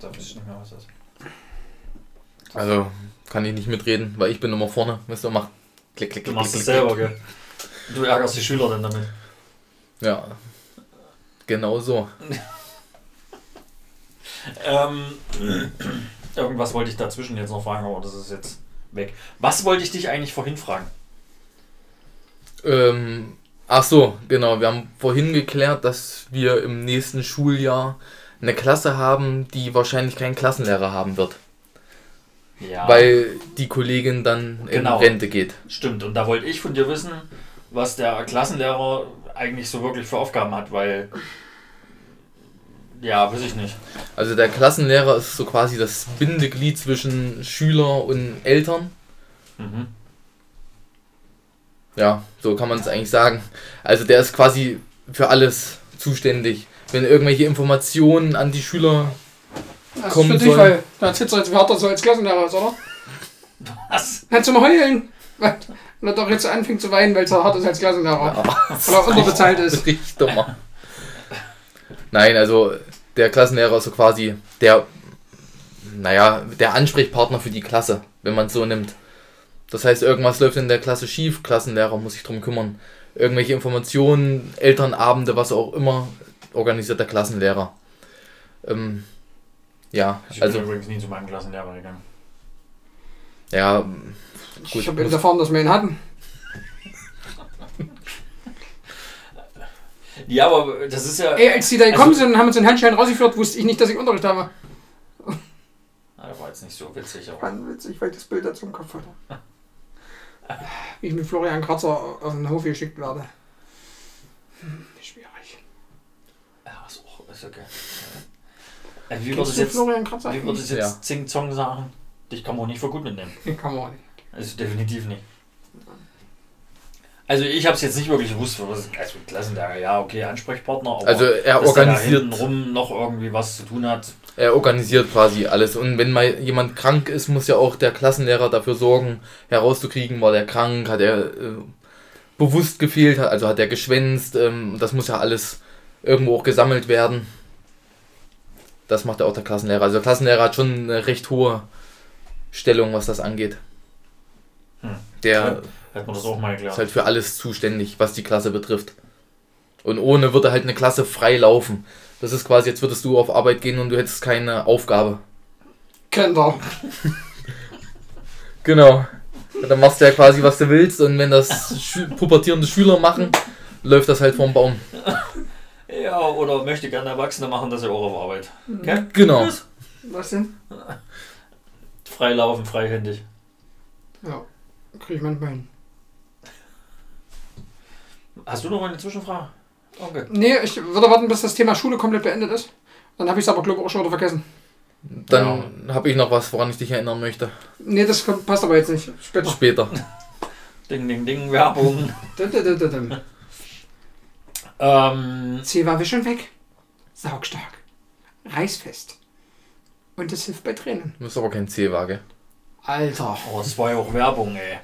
Speaker 2: Da weiß ich nicht mehr, was das ist.
Speaker 3: Also kann ich nicht mitreden, weil ich bin immer vorne. Müsst ihr machen. Klick, klick,
Speaker 2: Du
Speaker 3: klick,
Speaker 2: machst
Speaker 3: klick,
Speaker 2: es
Speaker 3: klick.
Speaker 2: selber, gell? Du ärgerst die Schüler dann damit.
Speaker 3: Ja. Genau so.
Speaker 2: Ähm, irgendwas wollte ich dazwischen jetzt noch fragen, aber das ist jetzt weg. Was wollte ich dich eigentlich vorhin fragen?
Speaker 3: Ähm, ach so, genau. Wir haben vorhin geklärt, dass wir im nächsten Schuljahr eine Klasse haben, die wahrscheinlich keinen Klassenlehrer haben wird.
Speaker 2: Ja.
Speaker 3: Weil die Kollegin dann
Speaker 2: Genau.
Speaker 3: in Rente geht.
Speaker 2: Stimmt, und da wollte ich von dir wissen, was der Klassenlehrer eigentlich so wirklich für Aufgaben hat, weil. Ja, weiß ich nicht.
Speaker 3: Also der Klassenlehrer ist so quasi das Bindeglied zwischen Schüler und Eltern.
Speaker 2: Mhm.
Speaker 3: Ja, so kann man es eigentlich sagen. Also der ist quasi für alles zuständig. Wenn irgendwelche Informationen an die Schüler
Speaker 1: Das
Speaker 3: Kommen
Speaker 1: ist für dich, weil da erzählst du jetzt, wie hart er so als Klassenlehrer ist, oder?
Speaker 2: Was?
Speaker 1: Dann zum Heulen. Weil er doch jetzt anfängt zu weinen, weil es so hart ist als Klassenlehrer. Weil er unterbezahlt ist. [LAUGHS]
Speaker 3: Richtig dummer. Nein, also der Klassenlehrer ist so quasi der, naja, der Ansprechpartner für die Klasse, wenn man es so nimmt. Das heißt, irgendwas läuft in der Klasse schief, Klassenlehrer muss sich drum kümmern. Irgendwelche Informationen, Elternabende, was auch immer, organisiert der Klassenlehrer. Ähm, ja,
Speaker 2: Ich bin
Speaker 3: also,
Speaker 2: übrigens nie zu meinem Klassenlehrer gegangen.
Speaker 3: Ja,
Speaker 1: Ich
Speaker 3: Gut,
Speaker 1: habe eben
Speaker 3: muss-
Speaker 1: erfahren, dass wir ihn hatten.
Speaker 2: Ja, aber das ist ja.
Speaker 1: Ey, als die da
Speaker 2: Also-
Speaker 1: gekommen sind und haben uns den Handschein rausgeführt, wusste ich nicht, dass ich Unterricht habe.
Speaker 2: Ah, das war jetzt nicht so witzig, aber.
Speaker 1: War witzig, weil ich das Bild dazu im Kopf hatte. Wie ich mit Florian Kratzer auf den Hof geschickt werde. Hm, schwierig.
Speaker 2: Ja, ist auch. Ist okay. Äh, wie würdest
Speaker 1: du
Speaker 2: jetzt.
Speaker 1: Florian Kratzer?
Speaker 2: Wie würdest
Speaker 3: Ja.
Speaker 2: jetzt Zing Zong sagen? Dich kann man auch nicht für gut mitnehmen. [LAUGHS]
Speaker 1: Kann man auch nicht.
Speaker 2: Also definitiv nicht. Also ich habe es jetzt nicht wirklich gewusst, was also Klassenlehrer, ja, okay, Ansprechpartner, aber
Speaker 3: also er
Speaker 2: dass der da
Speaker 3: organisiert
Speaker 2: rum noch irgendwie was zu tun hat.
Speaker 3: Er organisiert quasi alles. Und wenn mal jemand krank ist, muss ja auch der Klassenlehrer dafür sorgen, herauszukriegen, war der krank, hat er äh, bewusst gefehlt, hat- also hat er geschwänzt. Ähm, das muss ja alles irgendwo auch gesammelt werden. Das macht ja auch der Klassenlehrer. Also der Klassenlehrer hat schon eine recht hohe Stellung, was das angeht.
Speaker 2: Hm.
Speaker 3: Der
Speaker 2: Hätte man das auch mal
Speaker 3: ist halt für alles zuständig, was die Klasse betrifft. Und ohne würde halt eine Klasse frei laufen. Das ist quasi, jetzt würdest du auf Arbeit gehen und du hättest keine Aufgabe.
Speaker 1: Kennt er. [LAUGHS]
Speaker 3: Genau. Und dann machst du ja quasi, was du willst. Und wenn das Schü pubertierende Schüler machen, läuft das halt vorm Baum.
Speaker 2: Ja, oder möchte gerne Erwachsene machen, das ja auch auf Arbeit. Okay?
Speaker 3: Genau.
Speaker 2: Tschüss.
Speaker 1: Was denn? [LAUGHS]
Speaker 2: Freilaufen, freihändig.
Speaker 1: Ja, kriege ich manchmal hin.
Speaker 2: Hast du noch eine Zwischenfrage? Okay.
Speaker 1: Nee, ich würde warten, bis das Thema Schule komplett beendet ist. Dann habe ich es aber, glaube ich, auch schon wieder vergessen.
Speaker 3: Dann habe ich noch was, woran ich dich erinnern möchte.
Speaker 1: Nee, das kommt- passt aber jetzt nicht. Später.
Speaker 3: Später. [LAUGHS]
Speaker 2: Ding, ding, ding, Werbung. [LAUGHS] Ähm,
Speaker 1: C war wir schon weg. Saugstark. Reißfest. Und das hilft bei Tränen.
Speaker 3: Du bist aber kein C-Waage.
Speaker 1: Alter.
Speaker 2: oh, es war ja auch Werbung, ey.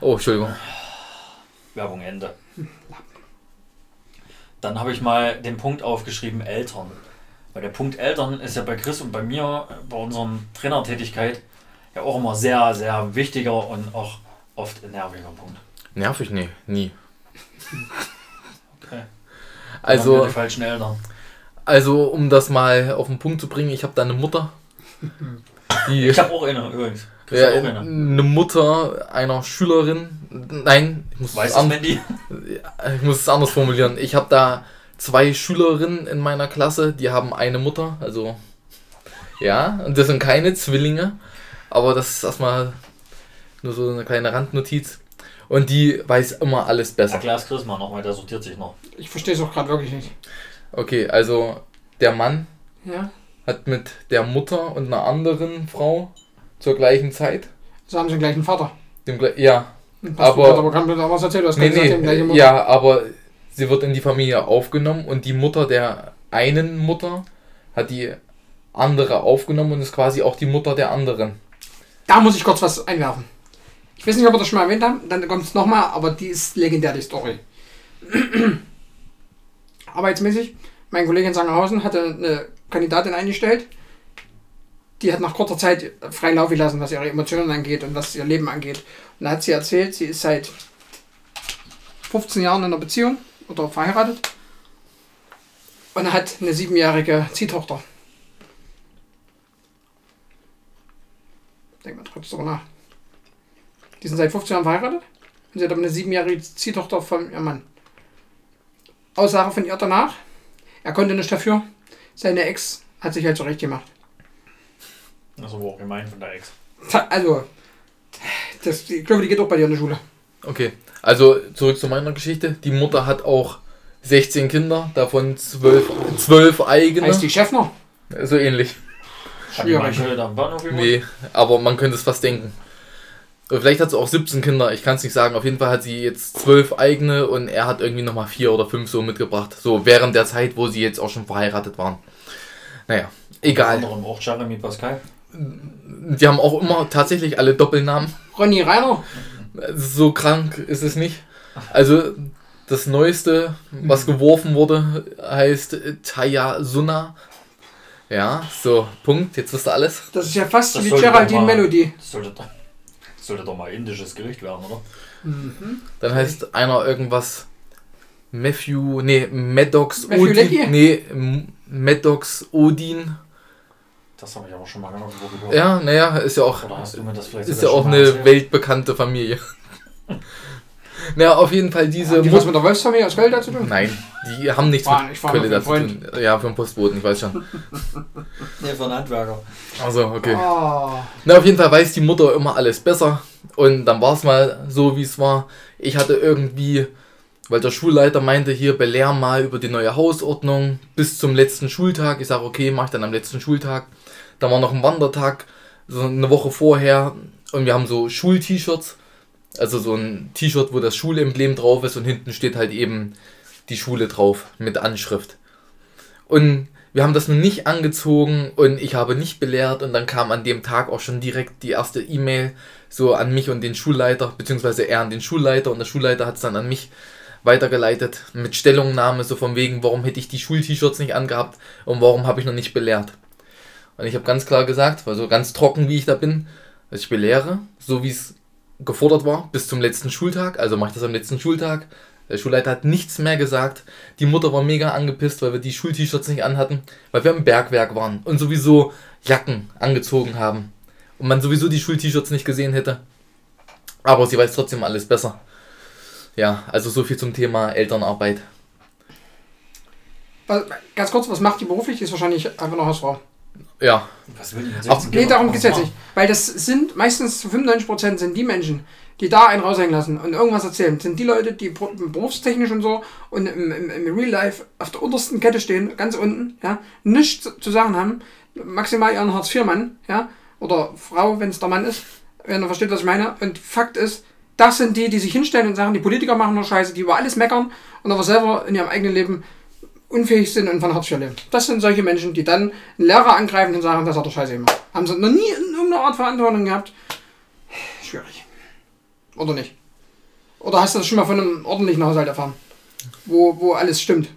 Speaker 3: Oh, Entschuldigung.
Speaker 2: Werbung Ende. Dann habe ich mal den Punkt aufgeschrieben, Eltern. Weil der Punkt Eltern ist ja bei Chris und bei mir, bei unserer Trainertätigkeit, ja auch immer sehr, sehr wichtiger und auch oft ein nerviger Punkt.
Speaker 3: Nervig? Nee, nie.
Speaker 2: Okay.
Speaker 3: Also,
Speaker 2: die falschen Eltern.
Speaker 3: also, um das mal auf den Punkt zu bringen, ich habe da eine Mutter. Die,
Speaker 2: Ich habe auch eine übrigens.
Speaker 3: Ja,
Speaker 2: auch eine.
Speaker 3: eine Mutter einer Schülerin. Nein, ich muss,
Speaker 2: Weißt
Speaker 3: es an,
Speaker 2: Mandy?
Speaker 3: ich muss es anders formulieren. Ich habe da zwei Schülerinnen in meiner Klasse, die haben eine Mutter. Also, ja, und das sind keine Zwillinge. Aber das ist erstmal nur so eine kleine Randnotiz. Und die weiß immer alles besser.
Speaker 2: Erklär's Chris mal noch, weil der sortiert sich noch.
Speaker 1: Ich verstehe es auch gerade wirklich nicht.
Speaker 3: Okay, also der Mann
Speaker 1: Ja?
Speaker 3: Hat mit der Mutter und einer anderen Frau zur gleichen Zeit.
Speaker 1: So haben sie den gleichen Vater.
Speaker 3: Dem, ja, Aber-
Speaker 1: du gerade aber komplett was erzählt. Du hast
Speaker 3: nee,
Speaker 1: gesagt,
Speaker 3: nee,
Speaker 1: Mutter.
Speaker 3: ja, aber sie wird in die Familie aufgenommen und die Mutter der einen Mutter hat die andere aufgenommen und ist quasi auch die Mutter der anderen.
Speaker 1: Da muss ich kurz was einwerfen. Ich weiß nicht, ob wir das schon mal erwähnt haben, dann kommt es nochmal, aber die ist legendär, die Story. [CLEARS THROAT] Arbeitsmäßig, mein Kollege in Sangerhausen hatte eine Kandidatin eingestellt, die hat nach kurzer Zeit freien Lauf gelassen, was ihre Emotionen angeht und was ihr Leben angeht. Und da hat sie erzählt, sie ist seit 15 Jahren in einer Beziehung oder verheiratet und hat eine siebenjährige Ziehtochter. Denk mal trotzdem drüber nach. Die sind seit 15 Jahren verheiratet und sie hat aber eine siebenjährige Ziehtochter von ihrem Mann. Aussage von ihr danach, er konnte nicht dafür. Seine Ex hat sich halt zurecht gemacht.
Speaker 2: Das ist aber auch gemein von der Ex.
Speaker 1: Also, das, ich glaube, die geht auch bei dir in der Schule.
Speaker 3: Okay, also zurück zu meiner Geschichte. Die Mutter hat auch 16 Kinder, davon 12, 12 eigene.
Speaker 1: Heißt die Chefner?
Speaker 3: So ähnlich.
Speaker 2: Die
Speaker 1: Schwierig.
Speaker 3: Nee, aber man könnte es fast denken. Vielleicht hat sie auch 17 Kinder, ich kann es nicht sagen. Auf jeden Fall hat sie jetzt 12 eigene und er hat irgendwie nochmal 4 oder 5 so mitgebracht. So während der Zeit, wo sie jetzt auch schon verheiratet waren. Naja,
Speaker 2: Unter
Speaker 3: egal.
Speaker 2: anderem auch Jeremy Pascal.
Speaker 3: Die haben auch immer tatsächlich alle Doppelnamen.
Speaker 1: Ronny Reiner?
Speaker 3: So krank ist es nicht. Also das Neueste, was geworfen wurde, heißt Taya Sunna. Ja, so, Punkt. Jetzt wisst ihr alles.
Speaker 1: Das ist ja fast
Speaker 2: Das
Speaker 1: wie Geraldine Melody.
Speaker 2: Das sollte, doch- sollte doch mal indisches Gericht werden, oder?
Speaker 3: Dann heißt einer irgendwas Matthew, nee, Maddox
Speaker 1: Matthew
Speaker 3: Odin.
Speaker 1: Leckie?
Speaker 3: Nee, Maddox Odin.
Speaker 2: Das habe ich aber schon mal irgendwo gehört.
Speaker 3: Ja, naja, ist ja auch,
Speaker 2: Oder hast du mir das vielleicht
Speaker 3: ist ja auch eine
Speaker 2: erzählt?
Speaker 3: weltbekannte Familie. [LAUGHS] naja, auf jeden Fall diese
Speaker 1: Haben die was mit der Wolfsfamilie aus Köln zu tun?
Speaker 3: Nein, die haben nichts
Speaker 1: War-
Speaker 3: mit
Speaker 1: mit
Speaker 3: dazu tun. Ja, für einen Postboten, ich weiß schon. [LAUGHS]
Speaker 2: Nee, für einen Handwerker.
Speaker 3: Also, okay.
Speaker 1: Oh,
Speaker 3: Na, auf jeden Fall weiß die Mutter immer alles besser. Und dann war es mal so, wie es war. Ich hatte irgendwie, weil der Schulleiter meinte, hier belehr mal über die neue Hausordnung bis zum letzten Schultag. Ich sage, okay, mach ich dann am letzten Schultag. Dann war noch ein Wandertag, so eine Woche vorher. Und wir haben so Schul-T-Shirts. Also so ein T-Shirt, wo das Schulemblem drauf ist und hinten steht halt eben die Schule drauf mit Anschrift. Und wir haben das nun nicht angezogen und ich habe nicht belehrt und dann kam an dem Tag auch schon direkt die erste E-Mail so an mich und den Schulleiter, beziehungsweise er an den Schulleiter und der Schulleiter hat es dann an mich weitergeleitet mit Stellungnahme, so von wegen, warum hätte ich die Schul-T-Shirts nicht angehabt und warum habe ich noch nicht belehrt. Und ich habe ganz klar gesagt, also ganz trocken wie ich da bin, dass ich belehre, so wie es gefordert war, bis zum letzten Schultag, also mache ich das am letzten Schultag. Der Schulleiter hat nichts mehr gesagt. Die Mutter war mega angepisst, weil wir die Schul-T-Shirts nicht anhatten, weil wir im Bergwerk waren und sowieso Jacken angezogen haben. Und man sowieso die Schul-T-Shirts nicht gesehen hätte. Aber sie weiß trotzdem alles besser. Ja, also so viel zum Thema Elternarbeit.
Speaker 1: Ganz kurz, was macht die beruflich? Die ist wahrscheinlich einfach noch Hausfrau.
Speaker 3: Ja,
Speaker 2: Was will 16
Speaker 1: Nee, darum geht es jetzt nicht. Weil das sind meistens zu 95% sind die Menschen, die da einen raushängen lassen und irgendwas erzählen, sind die Leute, die berufstechnisch und so und im, im, im Real Life auf der untersten Kette stehen, ganz unten, ja, nichts zu- zu sagen haben, maximal ihren Hartz-IV-Mann, ja, oder Frau, wenn es der Mann ist, wenn er versteht, was ich meine. Und Fakt ist, das sind die, die sich hinstellen und sagen, die Politiker machen nur Scheiße, die über alles meckern und aber selber in ihrem eigenen Leben unfähig sind und von leben. Das sind solche Menschen, die dann einen Lehrer angreifen und sagen, das hat er Scheiße gemacht. Haben sie noch nie in irgendeiner Art Verantwortung gehabt? Schwierig. Oder nicht? Oder hast du das schon mal von einem ordentlichen Haushalt erfahren? Wo, wo alles stimmt?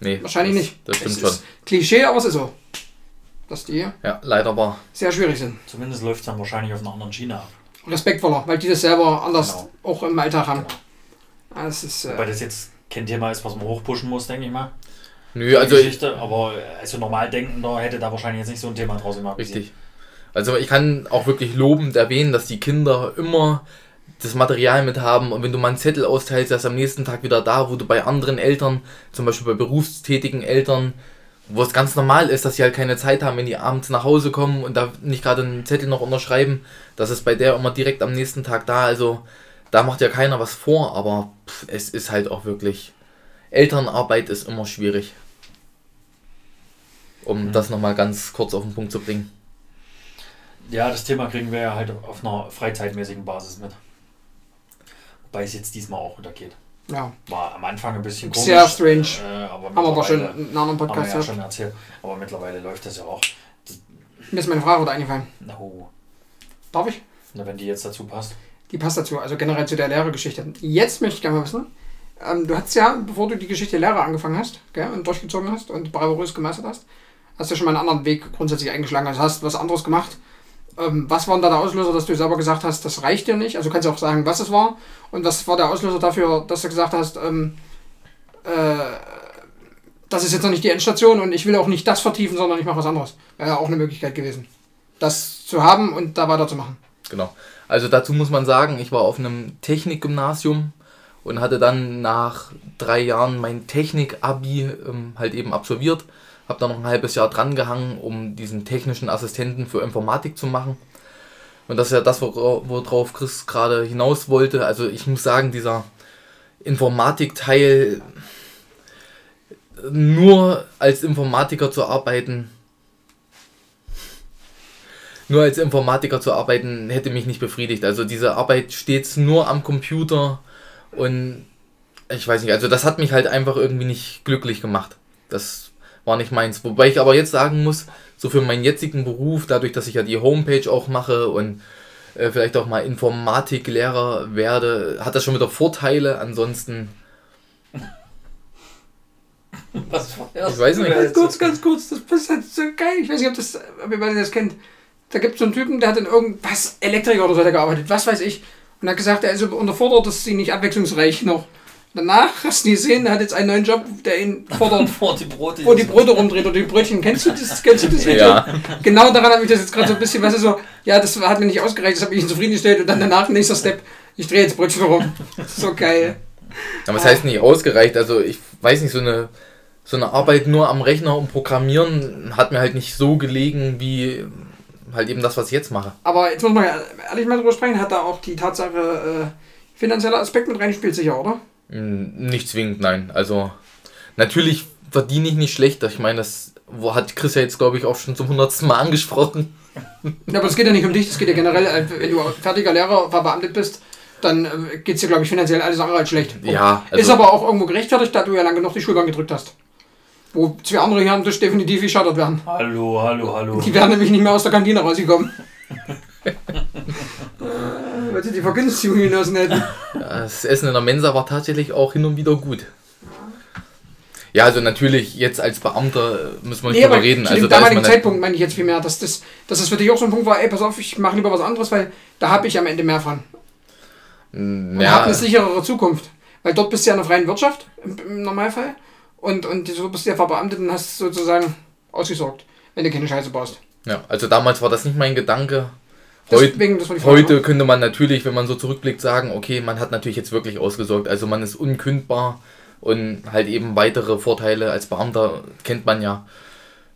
Speaker 3: nee.
Speaker 1: Wahrscheinlich
Speaker 3: das,
Speaker 1: nicht.
Speaker 3: Das stimmt
Speaker 1: es
Speaker 3: schon.
Speaker 1: ist Klischee, aber es ist so. Dass die
Speaker 3: Ja, leider war.
Speaker 1: sehr schwierig sind.
Speaker 2: Zumindest läuft es dann wahrscheinlich auf einer anderen Schiene ab.
Speaker 1: Respektvoller, weil die das selber anders
Speaker 2: Genau.
Speaker 1: auch im Alltag haben.
Speaker 2: Genau.
Speaker 1: Das ist,
Speaker 2: Wobei
Speaker 1: äh,
Speaker 2: das jetzt kein Thema ist, was man hochpushen muss, denke ich mal.
Speaker 3: Nö, also ich,
Speaker 2: aber also normal denkender hätte da wahrscheinlich jetzt nicht so ein Thema draus gemacht.
Speaker 3: Richtig. Also ich kann auch wirklich lobend erwähnen, dass die Kinder immer das Material mit haben und wenn du mal einen Zettel austeilst, der ist am nächsten Tag wieder da, wo du bei anderen Eltern, zum Beispiel bei berufstätigen Eltern, wo es ganz normal ist, dass sie halt keine Zeit haben, wenn die abends nach Hause kommen und da nicht gerade einen Zettel noch unterschreiben, das ist bei der immer direkt am nächsten Tag da. Also da macht ja keiner was vor, aber pff, es ist halt auch wirklich, Elternarbeit ist immer schwierig. Um
Speaker 2: Mhm.
Speaker 3: das nochmal ganz kurz auf den Punkt zu bringen.
Speaker 2: Ja, das Thema kriegen wir ja halt auf einer freizeitmäßigen Basis mit. Wobei es jetzt diesmal auch wieder geht.
Speaker 1: ja,
Speaker 2: War am Anfang ein bisschen komisch.
Speaker 1: Sehr strange.
Speaker 2: Äh, aber
Speaker 1: haben wir aber schon
Speaker 2: mittlerweile-
Speaker 1: in einem anderen
Speaker 2: Haben wir
Speaker 1: Podcast
Speaker 2: ja schon erzählt. Aber mittlerweile läuft das ja auch.
Speaker 1: Mir ist meine Frage wieder eingefallen.
Speaker 2: No.
Speaker 1: Darf ich?
Speaker 2: Na, wenn die jetzt dazu passt.
Speaker 1: Die passt dazu, also generell zu der Lehrergeschichte. Jetzt möchte ich gerne mal wissen, ähm, du hast ja, bevor du die Geschichte Lehrer angefangen hast gell, und durchgezogen hast und bravourös gemeistert hast, hast du schon mal einen anderen Weg grundsätzlich eingeschlagen. Also hast was anderes gemacht. Ähm, was war denn da der Auslöser, dass du selber gesagt hast, das reicht dir nicht? Also kannst du auch sagen, was es war. Und was war der Auslöser dafür, dass du gesagt hast, ähm, äh, das ist jetzt noch nicht die Endstation und ich will auch nicht das vertiefen, sondern ich mache was anderes. Wäre ja auch eine Möglichkeit gewesen. Das zu haben und da weiterzumachen.
Speaker 3: Genau. Also dazu muss man sagen, ich war auf einem Technikgymnasium und hatte dann nach drei Jahren mein Technik-Abi ähm, halt eben absolviert. Habe dann noch ein halbes Jahr dran gehangen, um diesen technischen Assistenten für Informatik zu machen. Und das ist ja das, wora- worauf Chris gerade hinaus wollte. Also ich muss sagen, dieser Informatikteil, nur als Informatiker zu arbeiten, nur als Informatiker zu arbeiten, hätte mich nicht befriedigt. Also diese Arbeit stets nur am Computer und ich weiß nicht, also das hat mich halt einfach irgendwie nicht glücklich gemacht. Das war nicht meins. Wobei ich aber jetzt sagen muss, so für meinen jetzigen Beruf, dadurch, dass ich ja die Homepage auch mache und äh, vielleicht auch mal Informatiklehrer werde, hat das schon wieder Vorteile. Ansonsten, [LAUGHS]
Speaker 2: Was war
Speaker 3: Ich weiß nicht.
Speaker 1: Ganz kurz, ganz kurz, das ist halt so geil. Ich weiß nicht, ob, das, ob ihr beide das kennt. Da gibt es so einen Typen, der hat in irgendwas, Elektriker oder so hat gearbeitet, was weiß ich. Und hat gesagt, er ist so unterfordert, das ist ihn nicht abwechslungsreich noch. Danach hast du gesehen, er hat jetzt einen neuen Job, der ihn fordert, [LAUGHS]
Speaker 2: Vor die Brote.
Speaker 1: wo die Brote rumdreht oder die Brötchen. Kennst du das? Kennst du das Video?
Speaker 3: ja,
Speaker 1: Genau daran habe ich das jetzt gerade so ein bisschen, weißt du, so, ja, das hat mir nicht ausgereicht, das habe ich nicht zufriedengestellt und dann danach, nächster Step, ich drehe jetzt Brötchen rum. So geil.
Speaker 3: aber es heißt nicht ausgereicht. Also ich weiß nicht, so eine, so eine Arbeit nur am Rechner und Programmieren hat mir halt nicht so gelegen wie halt eben das, was ich jetzt mache.
Speaker 1: Aber jetzt muss man ja ehrlich mal drüber sprechen, hat da auch die Tatsache äh, finanzieller Aspekt mit reinspielt, sicher, oder?
Speaker 3: Mm, Nicht zwingend, nein. Also natürlich verdiene ich nicht schlecht. Ich meine, das wo hat Chris ja jetzt, glaube ich, auch schon zum hundertsten Mal angesprochen. [LAUGHS]
Speaker 1: Ja, aber es geht ja nicht um dich, es geht ja generell, äh, wenn du fertiger Lehrer verbeamtet bist, dann äh, geht es dir, glaube ich, finanziell alles andere als schlecht. Und
Speaker 3: Ja,
Speaker 1: ist
Speaker 3: also
Speaker 1: aber auch irgendwo gerechtfertigt, da du ja lange genug die Schulbank gedrückt hast. Wo zwei andere hier am Tisch definitiv gescheitert werden.
Speaker 2: Hallo, hallo, hallo.
Speaker 1: Die wären nämlich nicht mehr aus der Kantine rausgekommen. [LAUGHS] Weil sie die Vergünstigung genossen hätten. [LAUGHS]
Speaker 3: das Essen in der Mensa war tatsächlich auch hin und wieder gut. Ja, also natürlich jetzt als Beamter müssen wir nicht
Speaker 1: Nee,
Speaker 3: drüber reden.
Speaker 1: zu
Speaker 3: Also
Speaker 1: dem damaligen
Speaker 3: man
Speaker 1: Zeitpunkt meine ich jetzt viel mehr, dass das, dass das für dich auch so ein Punkt war, ey, pass auf, ich mache lieber was anderes, weil da habe ich am Ende mehr von. Und habe
Speaker 3: ja,
Speaker 1: eine sicherere Zukunft. Weil dort bist du ja in der freien Wirtschaft, im, im Normalfall. Und, und so bist du ja verbeamtet und hast sozusagen ausgesorgt, wenn du keine Scheiße baust.
Speaker 3: ja, also damals war das nicht mein Gedanke.
Speaker 1: Deswegen, Frage.
Speaker 3: heute könnte man natürlich, wenn man so zurückblickt, sagen, okay, man hat natürlich jetzt wirklich ausgesorgt. Also man ist unkündbar und halt eben weitere Vorteile als Beamter kennt man ja.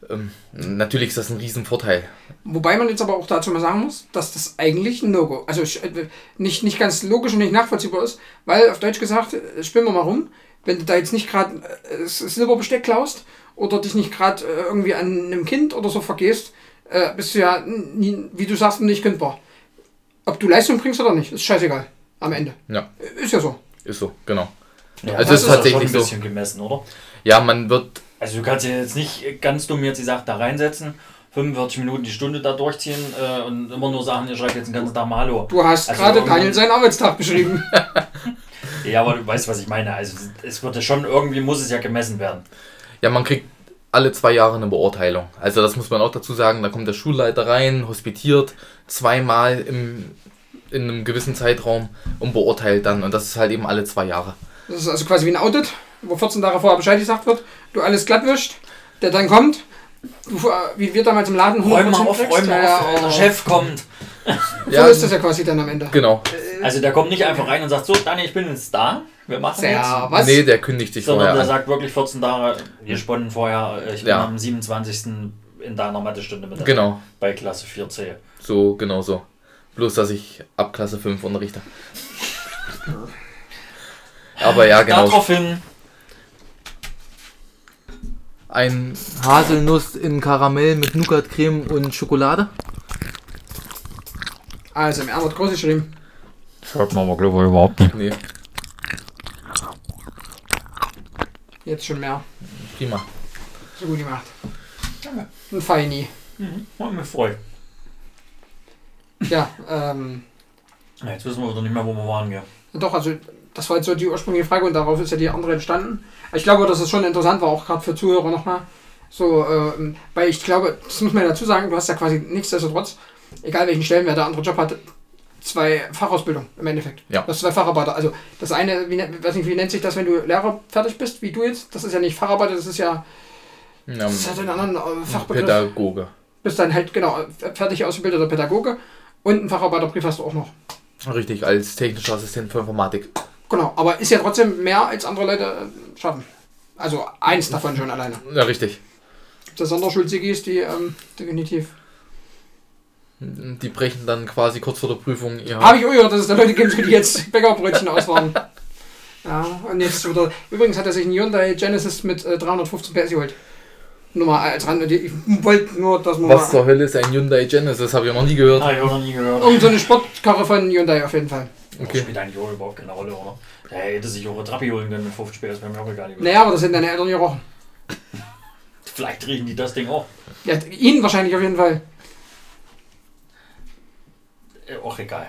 Speaker 3: Ähm, natürlich ist das ein Riesenvorteil.
Speaker 1: Wobei man jetzt aber auch dazu mal sagen muss, dass das eigentlich ein No-Go, also äh, nicht, nicht ganz logisch und nicht nachvollziehbar ist, weil auf Deutsch gesagt, äh, spinnen wir mal rum, wenn du da jetzt nicht gerade äh, Silberbesteck klaust oder dich nicht gerade irgendwie an einem Kind oder so vergehst, äh, bist du ja, nie, wie du sagst, nicht kündbar. Ob du Leistung bringst oder nicht, ist scheißegal. Am Ende.
Speaker 3: Ja,
Speaker 1: Ist ja so.
Speaker 3: ist so, genau.
Speaker 2: Ja,
Speaker 3: Also ist tatsächlich
Speaker 2: schon
Speaker 3: so.
Speaker 2: ein bisschen gemessen, oder?
Speaker 3: Ja, man wird,
Speaker 2: Also du kannst ja jetzt nicht ganz dumm jetzt die Sache da reinsetzen, 45 Minuten die Stunde da durchziehen äh, und immer nur sagen, ihr schreibt jetzt den ganzen Tag Malo.
Speaker 1: Du hast
Speaker 2: Also
Speaker 1: gerade Daniel seinen Arbeitstag beschrieben. [LAUGHS] [LAUGHS]
Speaker 2: Ja, aber du weißt, was ich meine. Also es wird ja schon, irgendwie muss es ja gemessen werden.
Speaker 3: ja, man kriegt alle zwei Jahre eine Beurteilung. Also das muss man auch dazu sagen, da kommt der Schulleiter rein, hospitiert zweimal im, in einem gewissen Zeitraum und beurteilt dann. Und das ist halt eben alle zwei Jahre.
Speaker 1: Das ist also quasi wie ein Audit, wo 14 Tage vorher Bescheid gesagt wird, du alles glatt wischt, der dann kommt, du, äh, wie wir damals im Laden
Speaker 2: Räum mal
Speaker 1: 100%
Speaker 2: auf,
Speaker 1: kriegst.
Speaker 2: räum mal auf,
Speaker 1: ja,
Speaker 2: der
Speaker 1: oh.
Speaker 2: Chef kommt.
Speaker 1: So
Speaker 3: Ja,
Speaker 1: ist das ja quasi dann am Ende.
Speaker 3: Genau.
Speaker 2: Also der kommt nicht einfach rein und sagt, so Daniel, ich bin jetzt da, wir machen jetzt.
Speaker 1: Ja, was?
Speaker 3: Nee, der kündigt sich
Speaker 2: Sondern
Speaker 3: vorher
Speaker 2: der
Speaker 3: an.
Speaker 2: sagt wirklich 14 Tage, wir sponnen vorher, äh, ich bin
Speaker 3: Ja.
Speaker 2: am 27. in deiner Mathestunde mit dabei.
Speaker 3: Genau,
Speaker 2: bei Klasse 4c.
Speaker 3: so, genau so. Bloß, dass ich ab Klasse 5 unterrichte. [LAUGHS] Aber ja, genau.
Speaker 2: Daraufhin,
Speaker 3: Ein Haselnuss in Karamell mit Nougat-Creme und Schokolade.
Speaker 1: Also, im wird groß geschrieben.
Speaker 2: hört man aber glaube ich überhaupt nicht.
Speaker 3: Nee,
Speaker 1: Jetzt schon mehr.
Speaker 3: prima.
Speaker 1: So gut gemacht. Ein Feini.
Speaker 2: Mhm. Hat mich.
Speaker 1: Ja, ähm,
Speaker 2: Ja, jetzt wissen wir doch nicht mehr, wo wir waren, gell?
Speaker 1: doch, also, das war jetzt so die ursprüngliche Frage und darauf ist ja die andere entstanden. Ich glaube, dass es schon interessant war, auch gerade für Zuhörer nochmal. So, ähm, weil ich glaube, das muss man ja dazu sagen, du hast ja quasi nichtsdestotrotz, egal welchen Stellenwert der andere Job hat, zwei Fachausbildungen im Endeffekt.
Speaker 3: Ja.
Speaker 1: Du hast zwei Facharbeiter. Also das eine, wie, ne- weiß nicht, wie nennt sich das, wenn du Lehrer fertig bist, wie du jetzt? Das ist ja nicht Facharbeiter, das ist ja,
Speaker 3: Ja,
Speaker 1: das hat einen anderen Fachbegriff.
Speaker 3: Pädagoge.
Speaker 1: Bist dann halt, genau, fertig ausgebildeter Pädagoge und einen Facharbeiterbrief hast du auch noch.
Speaker 3: Richtig, als technischer Assistent für Informatik.
Speaker 1: Genau, aber ist ja trotzdem mehr als andere Leute äh, schaffen. Also eins davon schon alleine.
Speaker 3: Ja, richtig.
Speaker 1: Gibt es Sonderschulzigis, die ähm, definitiv.
Speaker 3: Die brechen dann quasi kurz vor der Prüfung ihr.
Speaker 1: Habe ich auch gehört, dass es da Leute gibt, die jetzt [LAUGHS] Bäckerbrötchen auswahren. Ja, und jetzt wieder. Übrigens hat er sich einen Hyundai Genesis mit äh, 315 PS geholt. Nur mal als Rand. Ich wollte nur, dass man
Speaker 3: Was
Speaker 1: mal.
Speaker 3: zur Hölle ist ein Hyundai Genesis? Habe ich noch nie gehört.
Speaker 2: Ah, ich habe noch nie gehört.
Speaker 1: Irgend so eine Sportkarre von Hyundai auf jeden Fall.
Speaker 2: Okay.
Speaker 3: Okay.
Speaker 2: Spielt eigentlich auch überhaupt keine Rolle, oder? Der hätte sich auch eine Trappi holen können mit 50 PS, wäre mir auch egal. gewesen.
Speaker 1: Naja, aber das sind deine Eltern gerochen.
Speaker 2: Vielleicht riechen die das Ding auch.
Speaker 1: Ja, ihnen wahrscheinlich auf jeden Fall.
Speaker 2: Äh, auch egal.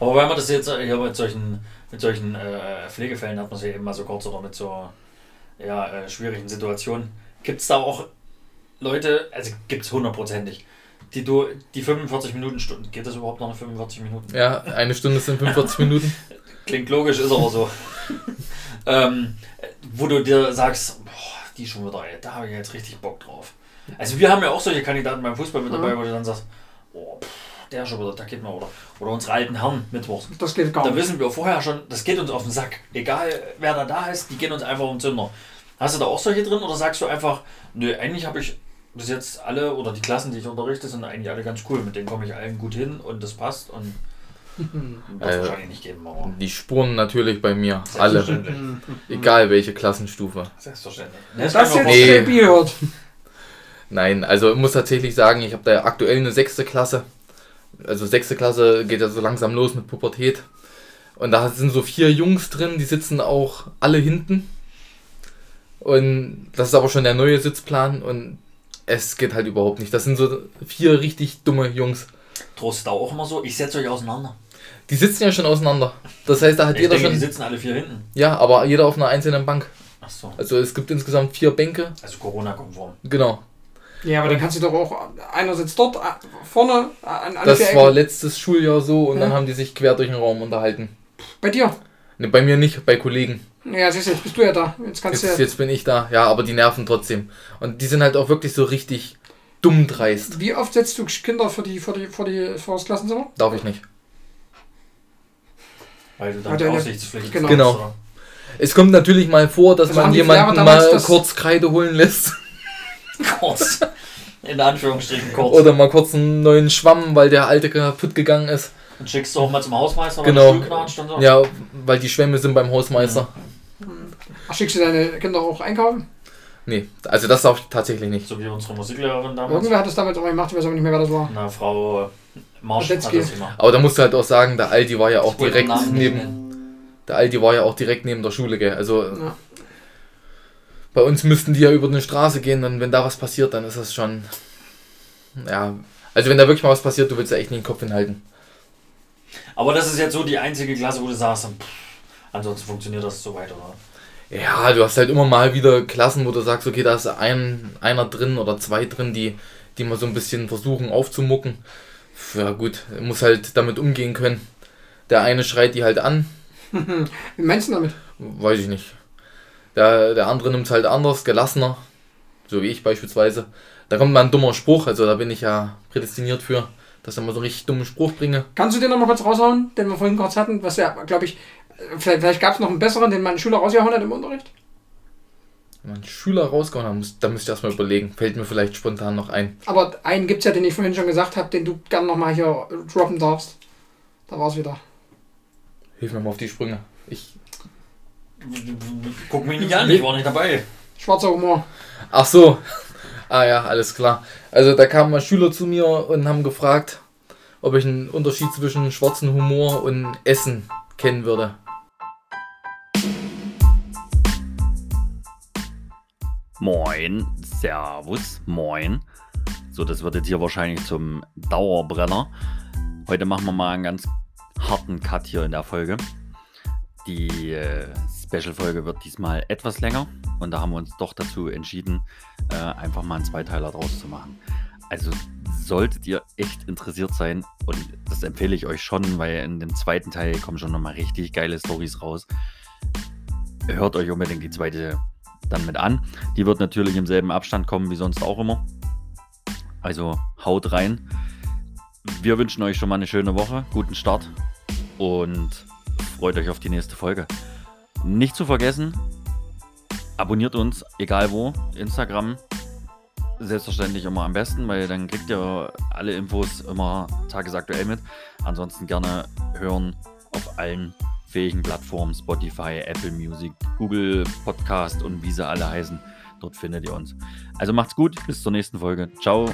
Speaker 2: Aber weil man das jetzt hier mit solchen, mit solchen äh, Pflegefällen hat man es ja eben mal so kurz oder mit so ja, äh, schwierigen Situationen. Gibt es da auch Leute, also gibt es hundertprozentig, die du die 45 Minuten Stunden, geht das überhaupt noch eine 45 Minuten?
Speaker 3: Ja, eine Stunde sind 45 Minuten. [LAUGHS]
Speaker 2: Klingt logisch, ist aber so. [LAUGHS] ähm, wo du dir sagst, boah, die schon wieder, ey, da habe ich jetzt richtig Bock drauf. Also wir haben ja auch solche Kandidaten beim Fußball mit dabei,
Speaker 1: Mhm.
Speaker 2: wo du dann sagst, oh, pff, der schon wieder, da geht mal, oder, oder unsere alten Herren mittwochs.
Speaker 1: Das geht gar
Speaker 2: Da
Speaker 1: nicht.
Speaker 2: wissen wir vorher schon, das geht uns auf den Sack. Egal wer da da ist, die gehen uns einfach um den Zünder. Hast du da auch solche drin oder sagst du einfach, nö, eigentlich habe ich bis jetzt alle oder die Klassen, die ich unterrichte, sind eigentlich alle ganz cool. Mit denen komme ich allen gut hin und das passt und [LAUGHS] wird
Speaker 3: Äh,
Speaker 2: wahrscheinlich nicht geben, aber
Speaker 3: Die spuren natürlich bei mir. Alle.
Speaker 2: selbstverständlich.
Speaker 3: Egal welche Klassenstufe.
Speaker 2: Selbstverständlich.
Speaker 1: Das
Speaker 2: kann
Speaker 1: jetzt
Speaker 3: Nee.
Speaker 1: nee. gehört.
Speaker 3: Nein, also ich muss tatsächlich sagen, ich habe da aktuell eine sechste Klasse. Also sechste Klasse geht ja so langsam los mit Pubertät. Und da sind so vier Jungs drin, die sitzen auch alle hinten. Und das ist aber schon der neue Sitzplan und es geht halt überhaupt nicht. Das sind so vier richtig dumme Jungs.
Speaker 2: Trost da auch immer so, ich setze euch auseinander.
Speaker 3: Die sitzen ja schon auseinander. Das heißt, da hat
Speaker 2: Ich
Speaker 3: jeder
Speaker 2: denke, die
Speaker 3: schon.
Speaker 2: sitzen alle vier hinten.
Speaker 3: Ja, aber jeder auf einer einzelnen Bank.
Speaker 2: Ach so.
Speaker 3: Also es gibt insgesamt vier Bänke.
Speaker 2: Also Corona-konform.
Speaker 3: Genau.
Speaker 1: Ja, aber dann kannst du doch auch. Einer sitzt dort, äh, vorne, äh, an alle
Speaker 3: Das war letztes Schuljahr so und
Speaker 1: Ja.
Speaker 3: dann haben die sich quer durch den Raum unterhalten.
Speaker 1: Bei dir.
Speaker 3: Ne, bei mir nicht, bei Kollegen.
Speaker 1: Ja, siehst du, jetzt bist du ja da. Jetzt kannst
Speaker 3: Jetzt,
Speaker 1: du ja.
Speaker 3: jetzt bin ich da, ja, aber die nerven trotzdem. Und die sind halt auch wirklich so richtig dumm dreist.
Speaker 1: Wie oft setzt du Kinder vor die, vor die, vor die, vor das Klassenzimmer?
Speaker 3: Darf ich nicht.
Speaker 4: Weil du dann Aufsichtspflicht
Speaker 1: genau.
Speaker 3: Genau. Es kommt natürlich mal vor, dass
Speaker 1: Also
Speaker 3: man jemanden mal kurz Kreide holen lässt.
Speaker 4: Kurz. In Anführungsstrichen kurz.
Speaker 3: Oder mal kurz einen neuen Schwamm, weil der alte kaputt gegangen ist.
Speaker 4: Und schickst du auch mal zum Hausmeister,
Speaker 3: Genau.
Speaker 4: so.
Speaker 3: Ja, weil die Schwämme sind beim Hausmeister.
Speaker 1: Ach, schickst du deine Kinder auch einkaufen?
Speaker 3: Nee, also das darf ich tatsächlich nicht.
Speaker 4: So wie unsere Musiklehrerin damals.
Speaker 1: Irgendwer hat das damals auch mal gemacht, ich weiß aber nicht mehr, wer das war.
Speaker 4: Na, Frau Marsch hat das immer.
Speaker 3: Aber da musst du halt auch sagen, der Aldi war ja auch direkt neben. Der Aldi war ja auch direkt neben der Schule, gell? Also
Speaker 1: Ja.
Speaker 3: Bei uns müssten die ja über eine Straße gehen und wenn da was passiert, dann ist das schon. Ja. Also wenn da wirklich mal was passiert, du willst ja echt nicht den Kopf hinhalten.
Speaker 4: Aber das ist jetzt so die einzige Klasse, wo du sagst, pff, ansonsten funktioniert das so weit, oder?
Speaker 3: Ja, du hast halt immer mal wieder Klassen, wo du sagst, okay, da ist ein, einer drin oder zwei drin, die, die mal so ein bisschen versuchen aufzumucken. Ja gut, muss halt damit umgehen können. Der eine schreit die halt an, [LAUGHS]
Speaker 1: Wie meinst du damit?
Speaker 3: weiß ich nicht. Der, der andere nimmt es halt anders, gelassener, so wie ich beispielsweise. Da kommt mal ein dummer Spruch, also da bin ich ja prädestiniert für, dass ich mal so einen richtig dummen Spruch bringe.
Speaker 1: Kannst du den noch mal kurz raushauen, den wir vorhin kurz hatten? Was ja, glaube ich, vielleicht, vielleicht gab es noch einen besseren, den mein Schüler rausgehauen hat im Unterricht?
Speaker 3: Wenn man Schüler rausgehauen hat, muss, da müsste ich erstmal überlegen. Fällt mir vielleicht spontan noch ein.
Speaker 1: Aber einen gibt es ja, den ich vorhin schon gesagt habe, den du gerne noch mal hier droppen darfst. Da war es wieder.
Speaker 3: Hilf mir mal auf die Sprünge. Ich.
Speaker 4: Guck mich nicht an, ich war nicht dabei.
Speaker 1: Schwarzer Humor.
Speaker 3: Ach so. [LAUGHS] Ah ja, alles klar. Also da kamen mal Schüler zu mir und haben gefragt, ob ich einen Unterschied zwischen schwarzem Humor und Essen kennen würde.
Speaker 2: Moin, Servus, moin. So, das wird jetzt hier wahrscheinlich zum Dauerbrenner. Heute machen wir mal einen ganz harten Cut hier in der Folge. Die äh, Special-Folge wird diesmal etwas länger und da haben wir uns doch dazu entschieden, äh, einfach mal einen Zweiteiler draus zu machen. Also solltet ihr echt interessiert sein und das empfehle ich euch schon, weil in dem zweiten Teil kommen schon nochmal richtig geile Stories raus. Hört euch unbedingt die zweite dann mit an. Die wird natürlich im selben Abstand kommen wie sonst auch immer. Also haut rein. Wir wünschen euch schon mal eine schöne Woche, guten Start und freut euch auf die nächste Folge. Nicht zu vergessen, abonniert uns, egal wo, Instagram. Selbstverständlich immer am besten, weil dann kriegt ihr alle Infos immer tagesaktuell mit. Ansonsten gerne hören auf allen fähigen Plattformen, Spotify, Apple Music, Google Podcast und wie sie alle heißen. Dort findet ihr uns. Also macht's gut, bis zur nächsten Folge. Ciao.